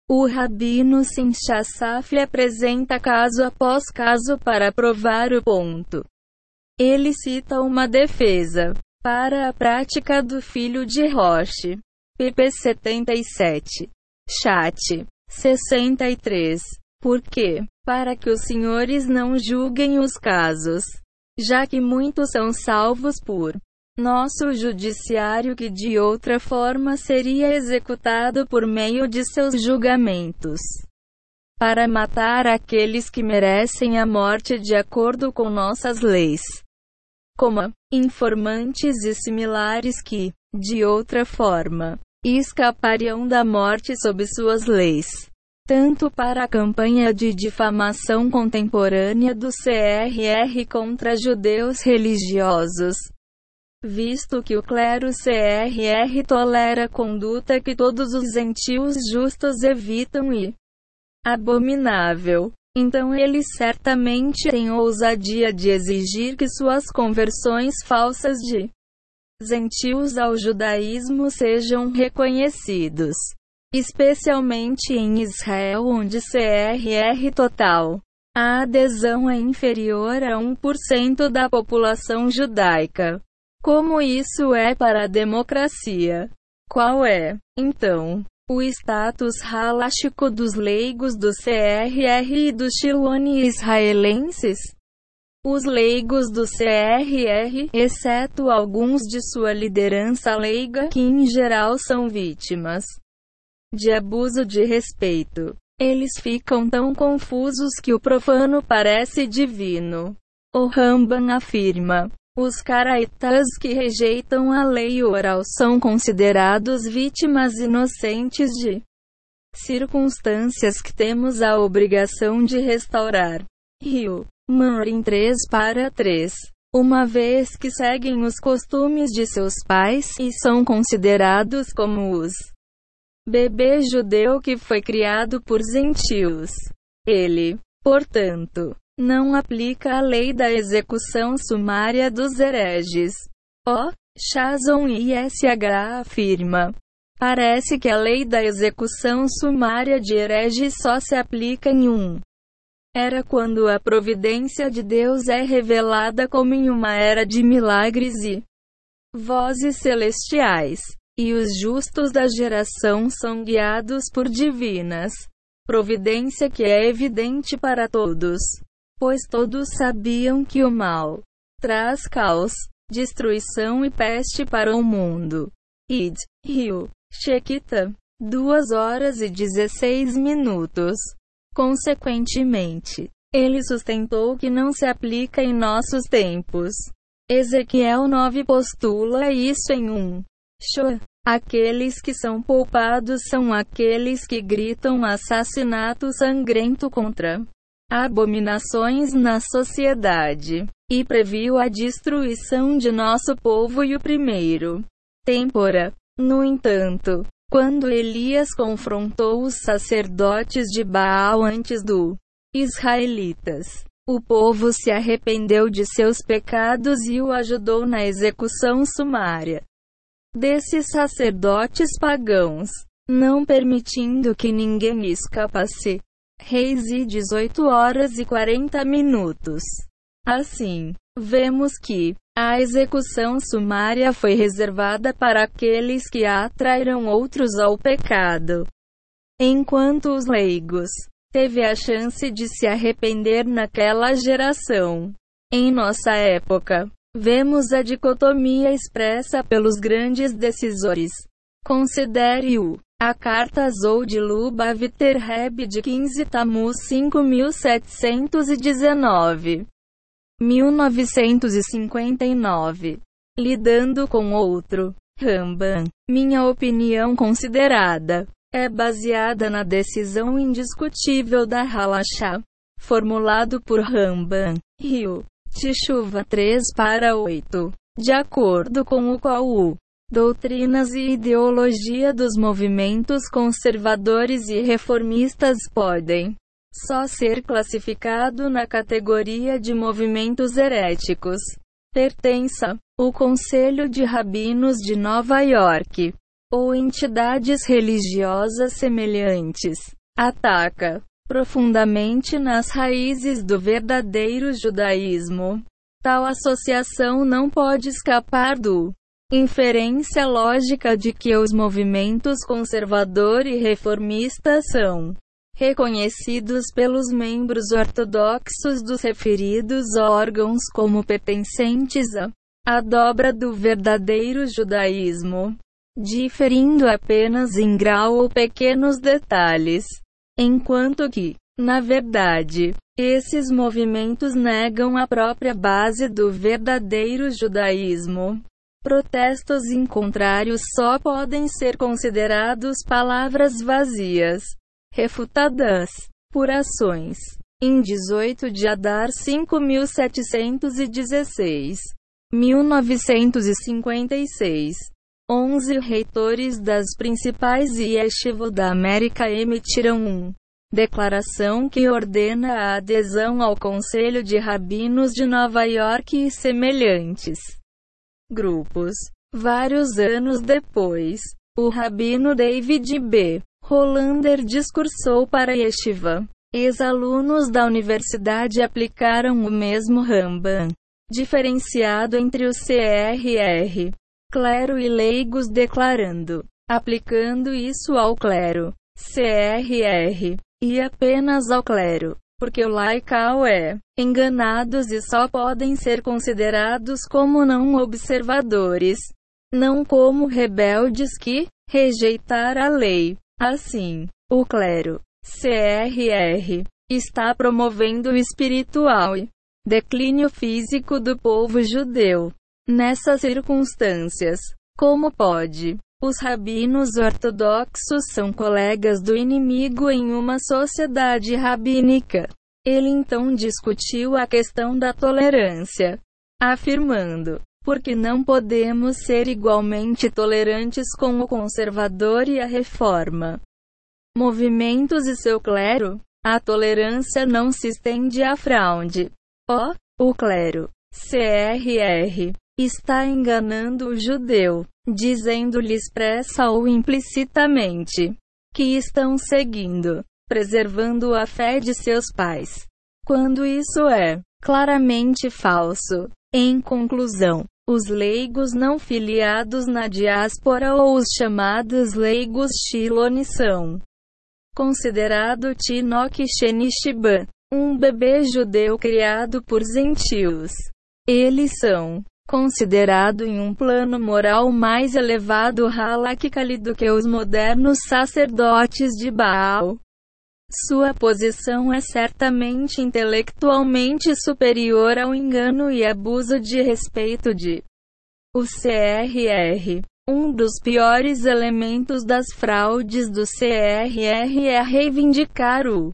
O Rabino Sinchasaf apresenta caso após caso para provar o ponto. Ele cita uma defesa para a prática do filho de Roche. pp 77. Chat 63. Por quê? Para que os senhores não julguem os casos já que muitos são salvos por nosso judiciário que de outra forma seria executado por meio de seus julgamentos. Para matar aqueles que merecem a morte de acordo com nossas leis. Como informantes e similares que, de outra forma, escapariam da morte sob suas leis tanto para a campanha de difamação contemporânea do CRR contra judeus religiosos, visto que o clero CRR tolera conduta que todos os gentios justos evitam e abominável. Então eles certamente têm ousadia de exigir que suas conversões falsas de gentios ao judaísmo sejam reconhecidos especialmente em Israel, onde CRR total. A adesão é inferior a 1% da população judaica. Como isso é para a democracia? Qual é, então, o status haláshico dos leigos do CRR e dos Shiloni israelenses? Os leigos do CRR, exceto alguns de sua liderança leiga, que em geral são vítimas de abuso de respeito. Eles ficam tão confusos que o profano parece divino. O Ramban afirma: os caraitas que rejeitam a lei oral são considerados vítimas inocentes de circunstâncias que temos a obrigação de restaurar. Rio. Manrin 3 para 3. uma vez que seguem os costumes de seus pais e são considerados como os bebê judeu que foi criado por gentios. Ele, portanto, não aplica a lei da execução sumária dos hereges. O. Chazon ISH afirma. Parece que a lei da execução sumária de hereges só se aplica em um era quando a providência de Deus é revelada como em uma era de milagres e vozes celestiais, e os justos da geração são guiados por divinas providência que é evidente para todos, pois todos sabiam que o mal traz caos, destruição e peste para o mundo. Id, Rio, Shequita, 2 horas e 16 minutos. Consequentemente, ele sustentou que não se aplica em nossos tempos. Ezequiel 9 postula isso em um show. Aqueles que são poupados são aqueles que gritam assassinato sangrento contra abominações na sociedade, e previu a destruição de nosso povo e o primeiro tempora. No entanto, quando Elias confrontou os sacerdotes de Baal antes do israelitas, o povo se arrependeu de seus pecados e o ajudou na execução sumária desses sacerdotes pagãos, não permitindo que ninguém escapasse. Reis e 18 horas e 40 minutos. Assim, vemos que a execução sumária foi reservada para aqueles que atraíram outros ao pecado. Enquanto os leigos teve a chance de se arrepender naquela geração. Em nossa época, vemos a dicotomia expressa pelos grandes decisores. Considere-o. A carta Zou de Lubavitcher de 15 Tammuz 5719. 1959. Lidando com outro. Ramban. Minha opinião considerada é baseada na decisão indiscutível da Halachá, formulado por Ramban, Rio, Tishuva 3 para 8, de acordo com o qual o doutrinas e ideologia dos movimentos conservadores e reformistas podem só ser classificado na categoria de movimentos heréticos. Pertença o Conselho de Rabinos de Nova York ou entidades religiosas semelhantes. Ataca profundamente nas raízes do verdadeiro judaísmo. Tal associação não pode escapar do inferência lógica de que os movimentos conservador e reformista são reconhecidos pelos membros ortodoxos dos referidos órgãos como pertencentes à dobra do verdadeiro judaísmo, diferindo apenas em grau ou pequenos detalhes, enquanto que, na verdade, esses movimentos negam a própria base do verdadeiro judaísmo. Protestos em contrário só podem ser considerados palavras vazias refutadas por ações. Em 18 de Adar 5716, 1956, 11 reitores das principais yeshivot da América emitiram um declaração que ordena a adesão ao Conselho de Rabinos de Nova York e semelhantes grupos. Vários anos depois, o rabino David B. Hollander discursou para Yeshiva. Ex-alunos da universidade aplicaram o mesmo Ramban, diferenciado entre o CRR, clero e leigos declarando, aplicando isso ao clero, CRR, e apenas ao clero, porque o laical é enganados e só podem ser considerados como não observadores, não como rebeldes que rejeitar a lei. Assim, o clero, CRR, está promovendo o espiritual e declínio físico do povo judeu. Nessas circunstâncias, como pode? Os rabinos ortodoxos são colegas do inimigo em uma sociedade rabínica. Ele então discutiu a questão da tolerância. afirmando: porque não podemos ser igualmente tolerantes com o conservador e a reforma. Movimentos e seu clero. A tolerância não se estende à fraude. O, o clero, CRR, está enganando o judeu, dizendo-lhe expressa ou implicitamente que estão seguindo, preservando a fé de seus pais. Quando isso é claramente falso. Em conclusão, os leigos não filiados na diáspora ou os chamados leigos Shiloni são considerado Tinok Shenishiba, um bebê judeu criado por gentios. Eles são considerado em um plano moral mais elevado halakically do que os modernos sacerdotes de Baal. Sua posição é certamente intelectualmente superior ao engano e abuso de respeito de o CRR. Um dos piores elementos das fraudes do CRR é reivindicar o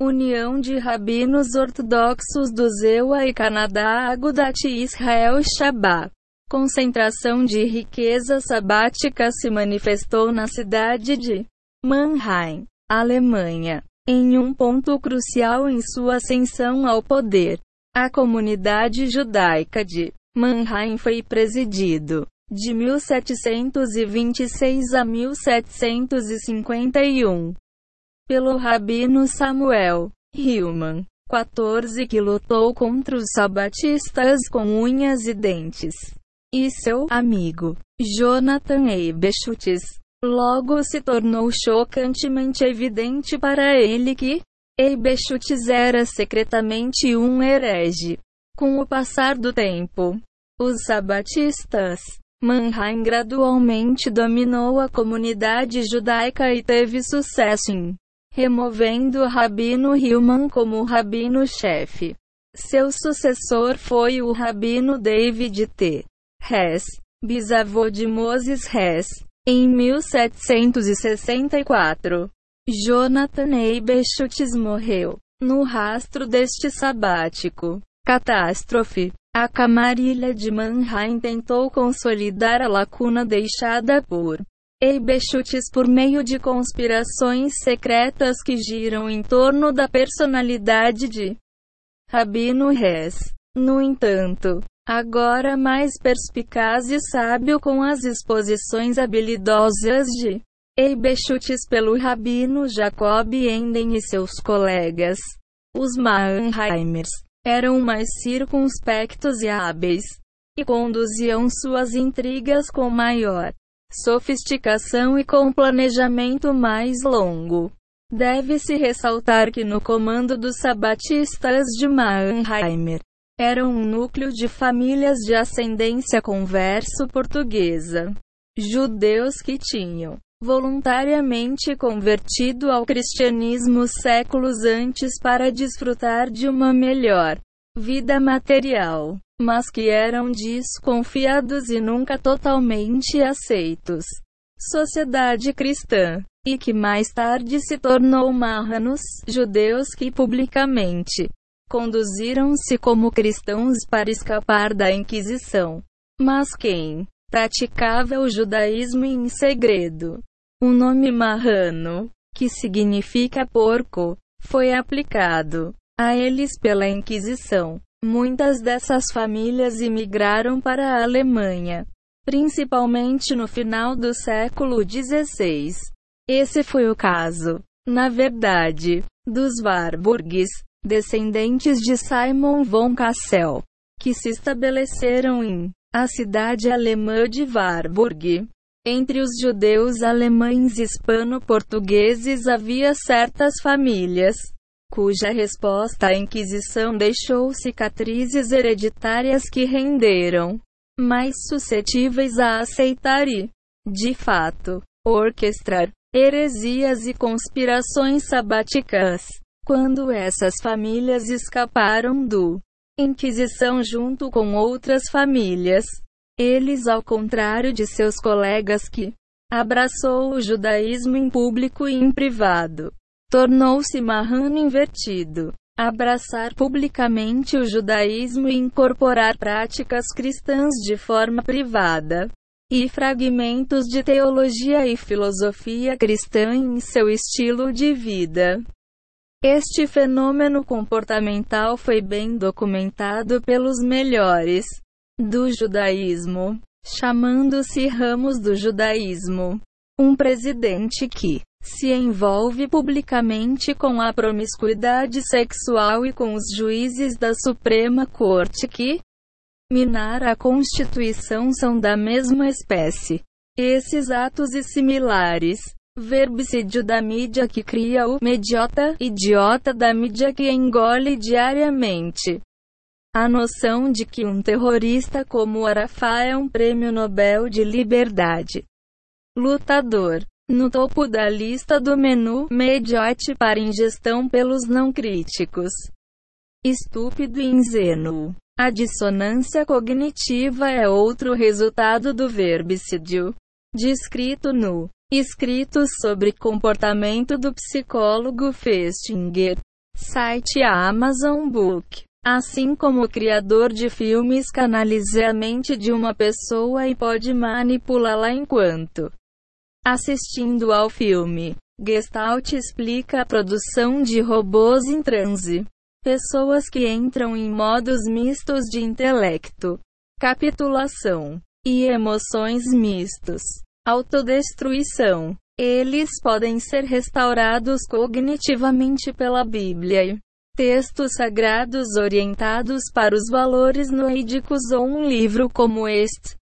União de Rabinos Ortodoxos do Zewa e Canadá Agudat Israel Shabbat. Concentração de riqueza sabática se manifestou na cidade de Mannheim, Alemanha, em um ponto crucial em sua ascensão ao poder. A comunidade judaica de Mannheim foi presidido de 1726 a 1751 pelo rabino Samuel Hillman, 14 que lutou contra os sabatistas com unhas e dentes, e seu amigo Jonathan Eibeschutz, Logo se tornou chocantemente evidente para ele que Eibeschutz era secretamente um herege. Com o passar do tempo, os sabatistas, Mannheim gradualmente dominou a comunidade judaica e teve sucesso em removendo rabino Hillman como rabino-chefe. Seu sucessor foi o rabino David T. Hess, bisavô de Moses Hess. Em 1764, Jonathan Eibeschutz morreu. No rastro deste sabático catástrofe, a camarilha de Mannheim tentou consolidar a lacuna deixada por Eibeschutz por meio de conspirações secretas que giram em torno da personalidade de Rabino Hess. No entanto, agora mais perspicaz e sábio com as exposições habilidosas de Eibeschutz pelo rabino Jacob Enden e seus colegas. Os Mannheimers eram mais circunspectos e hábeis, e conduziam suas intrigas com maior sofisticação e com planejamento mais longo. Deve-se ressaltar que no comando dos sabatistas de Mannheimer, era um núcleo de famílias de ascendência converso portuguesa. Judeus que tinham voluntariamente convertido ao cristianismo séculos antes para desfrutar de uma melhor vida material, mas que eram desconfiados e nunca totalmente aceitos. Sociedade cristã, e que mais tarde se tornou marranos, judeus que publicamente conduziram-se como cristãos para escapar da Inquisição. Mas quem praticava o judaísmo em segredo? O nome marrano, que significa porco, foi aplicado a eles pela Inquisição. Muitas dessas famílias imigraram para a Alemanha, principalmente no final do século XVI. Esse foi o caso, na verdade, dos Warburgs, descendentes de Simon von Cassel, que se estabeleceram em a cidade alemã de Warburg. Entre os judeus alemães hispano-portugueses havia certas famílias cuja resposta à Inquisição deixou cicatrizes hereditárias que renderam mais suscetíveis a aceitar e, de fato, orquestrar heresias e conspirações sabáticas. Quando essas famílias escaparam do Inquisição junto com outras famílias, eles, ao contrário de seus colegas que abraçou o judaísmo em público e em privado, tornou-se marrano invertido. abraçar publicamente o judaísmo e incorporar práticas cristãs de forma privada, e fragmentos de teologia e filosofia cristã em seu estilo de vida. Este fenômeno comportamental foi bem documentado pelos melhores do judaísmo, chamando-se ramos do judaísmo. Um presidente que se envolve publicamente com a promiscuidade sexual e com os juízes da Suprema Corte que minar a Constituição são da mesma espécie. Esses atos e similares, verbicídio da mídia que cria o mediota, idiota da mídia que engole diariamente. A noção de que um terrorista como Arafat é um prêmio Nobel de liberdade. Lutador. No topo da lista do menu, mediote para ingestão pelos não críticos. Estúpido e ingênuo. A dissonância cognitiva é outro resultado do verbicídio. Descrito no Escritos sobre comportamento do psicólogo Festinger. Site Amazon Book. Assim como o criador de filmes canaliza a mente de uma pessoa e pode manipulá-la enquanto Assistindo ao filme, Gestalt explica a produção de robôs em transe. Pessoas que entram em modos mistos de intelecto, capitulação e emoções mistos. Autodestruição. Eles podem ser restaurados cognitivamente pela Bíblia e textos sagrados orientados para os valores noídicos ou um livro como este,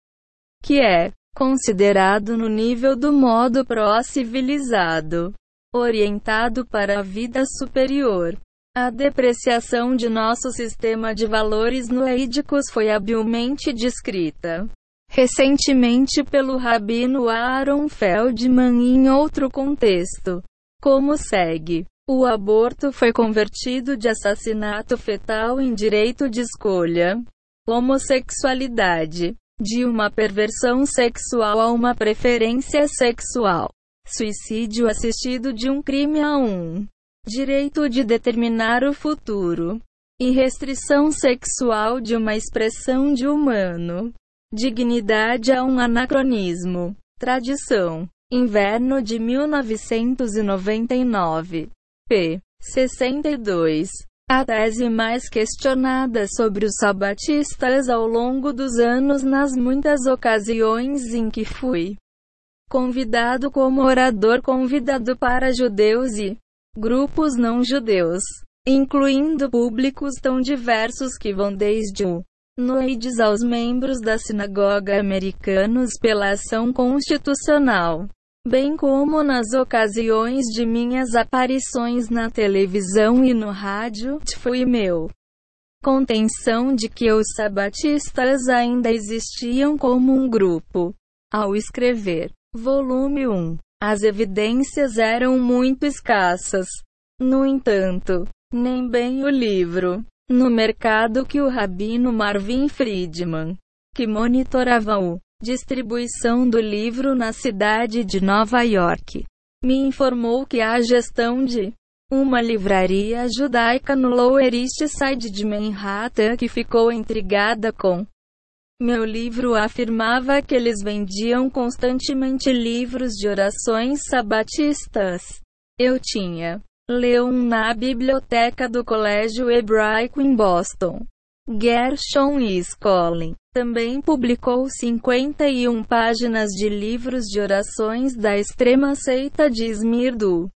que é considerado no nível do modo pró-civilizado, orientado para a vida superior. A depreciação de nosso sistema de valores noídicos foi habilmente descrita recentemente pelo rabino Aaron Feldman em outro contexto. Como segue: o aborto foi convertido de assassinato fetal em direito de escolha. Homossexualidade de uma perversão sexual a uma preferência sexual. Suicídio assistido de um crime a um direito de determinar o futuro. E restrição sexual de uma expressão de humano. Dignidade a um anacronismo. Tradição. Inverno de 1999. p. 62. A tese mais questionada sobre os sabatistas ao longo dos anos nas muitas ocasiões em que fui convidado como orador convidado para judeus e grupos não judeus, incluindo públicos tão diversos que vão desde o noides aos membros da sinagoga americanos pela ação constitucional bem como nas ocasiões de minhas aparições na televisão e no rádio, fui meu contenção de que os sabatistas ainda existiam como um grupo. Ao escrever volume 1, as evidências eram muito escassas. No entanto, nem bem o livro, no mercado que o rabino Marvin Friedman, que monitorava o distribuição do livro na cidade de Nova York. Me informou que a gestão de uma livraria judaica no Lower East Side de Manhattan que ficou intrigada com meu livro afirmava que eles vendiam constantemente livros de orações sabatistas. Eu tinha leu um na biblioteca do Colégio Hebraico em Boston. Gershon Skolin também publicou 51 páginas de livros de orações da extrema seita de Esmirdo.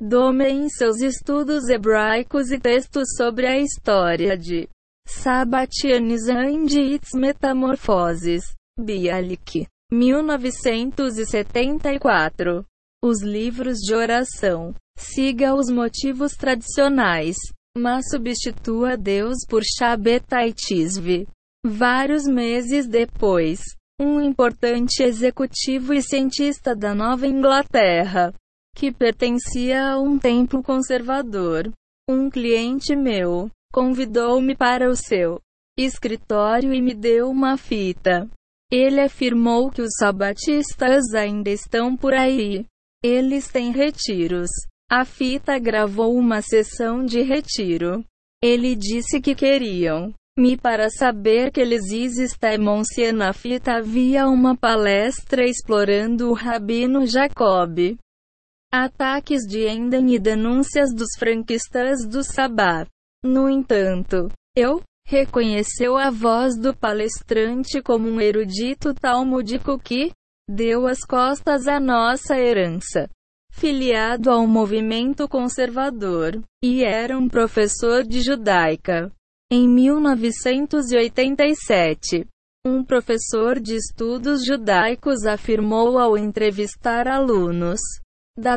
Dome em seus estudos hebraicos e textos sobre a história de Sabatianizan de Its Metamorfoses. Bialik. 1974. Os livros de oração. Siga os motivos tradicionais, mas substitua Deus por Shabbatai Tisvi. Vários meses depois, um importante executivo e cientista da Nova Inglaterra, que pertencia a um templo conservador, um cliente meu, convidou-me para o seu escritório e me deu uma fita. Ele afirmou que os sabatistas ainda estão por aí. Eles têm retiros A fita gravou uma sessão de retiro. Ele disse que queriam me para saber que eles existem na fita havia uma palestra explorando o Rabino Jacob. Ataques de Enden e denúncias dos franquistas do Sabá. No entanto, eu reconheceu a voz do palestrante como um erudito talmúdico que deu as costas à nossa herança. Filiado ao movimento conservador, e era um professor de judaica. Em 1987, um professor de estudos judaicos afirmou ao entrevistar alunos da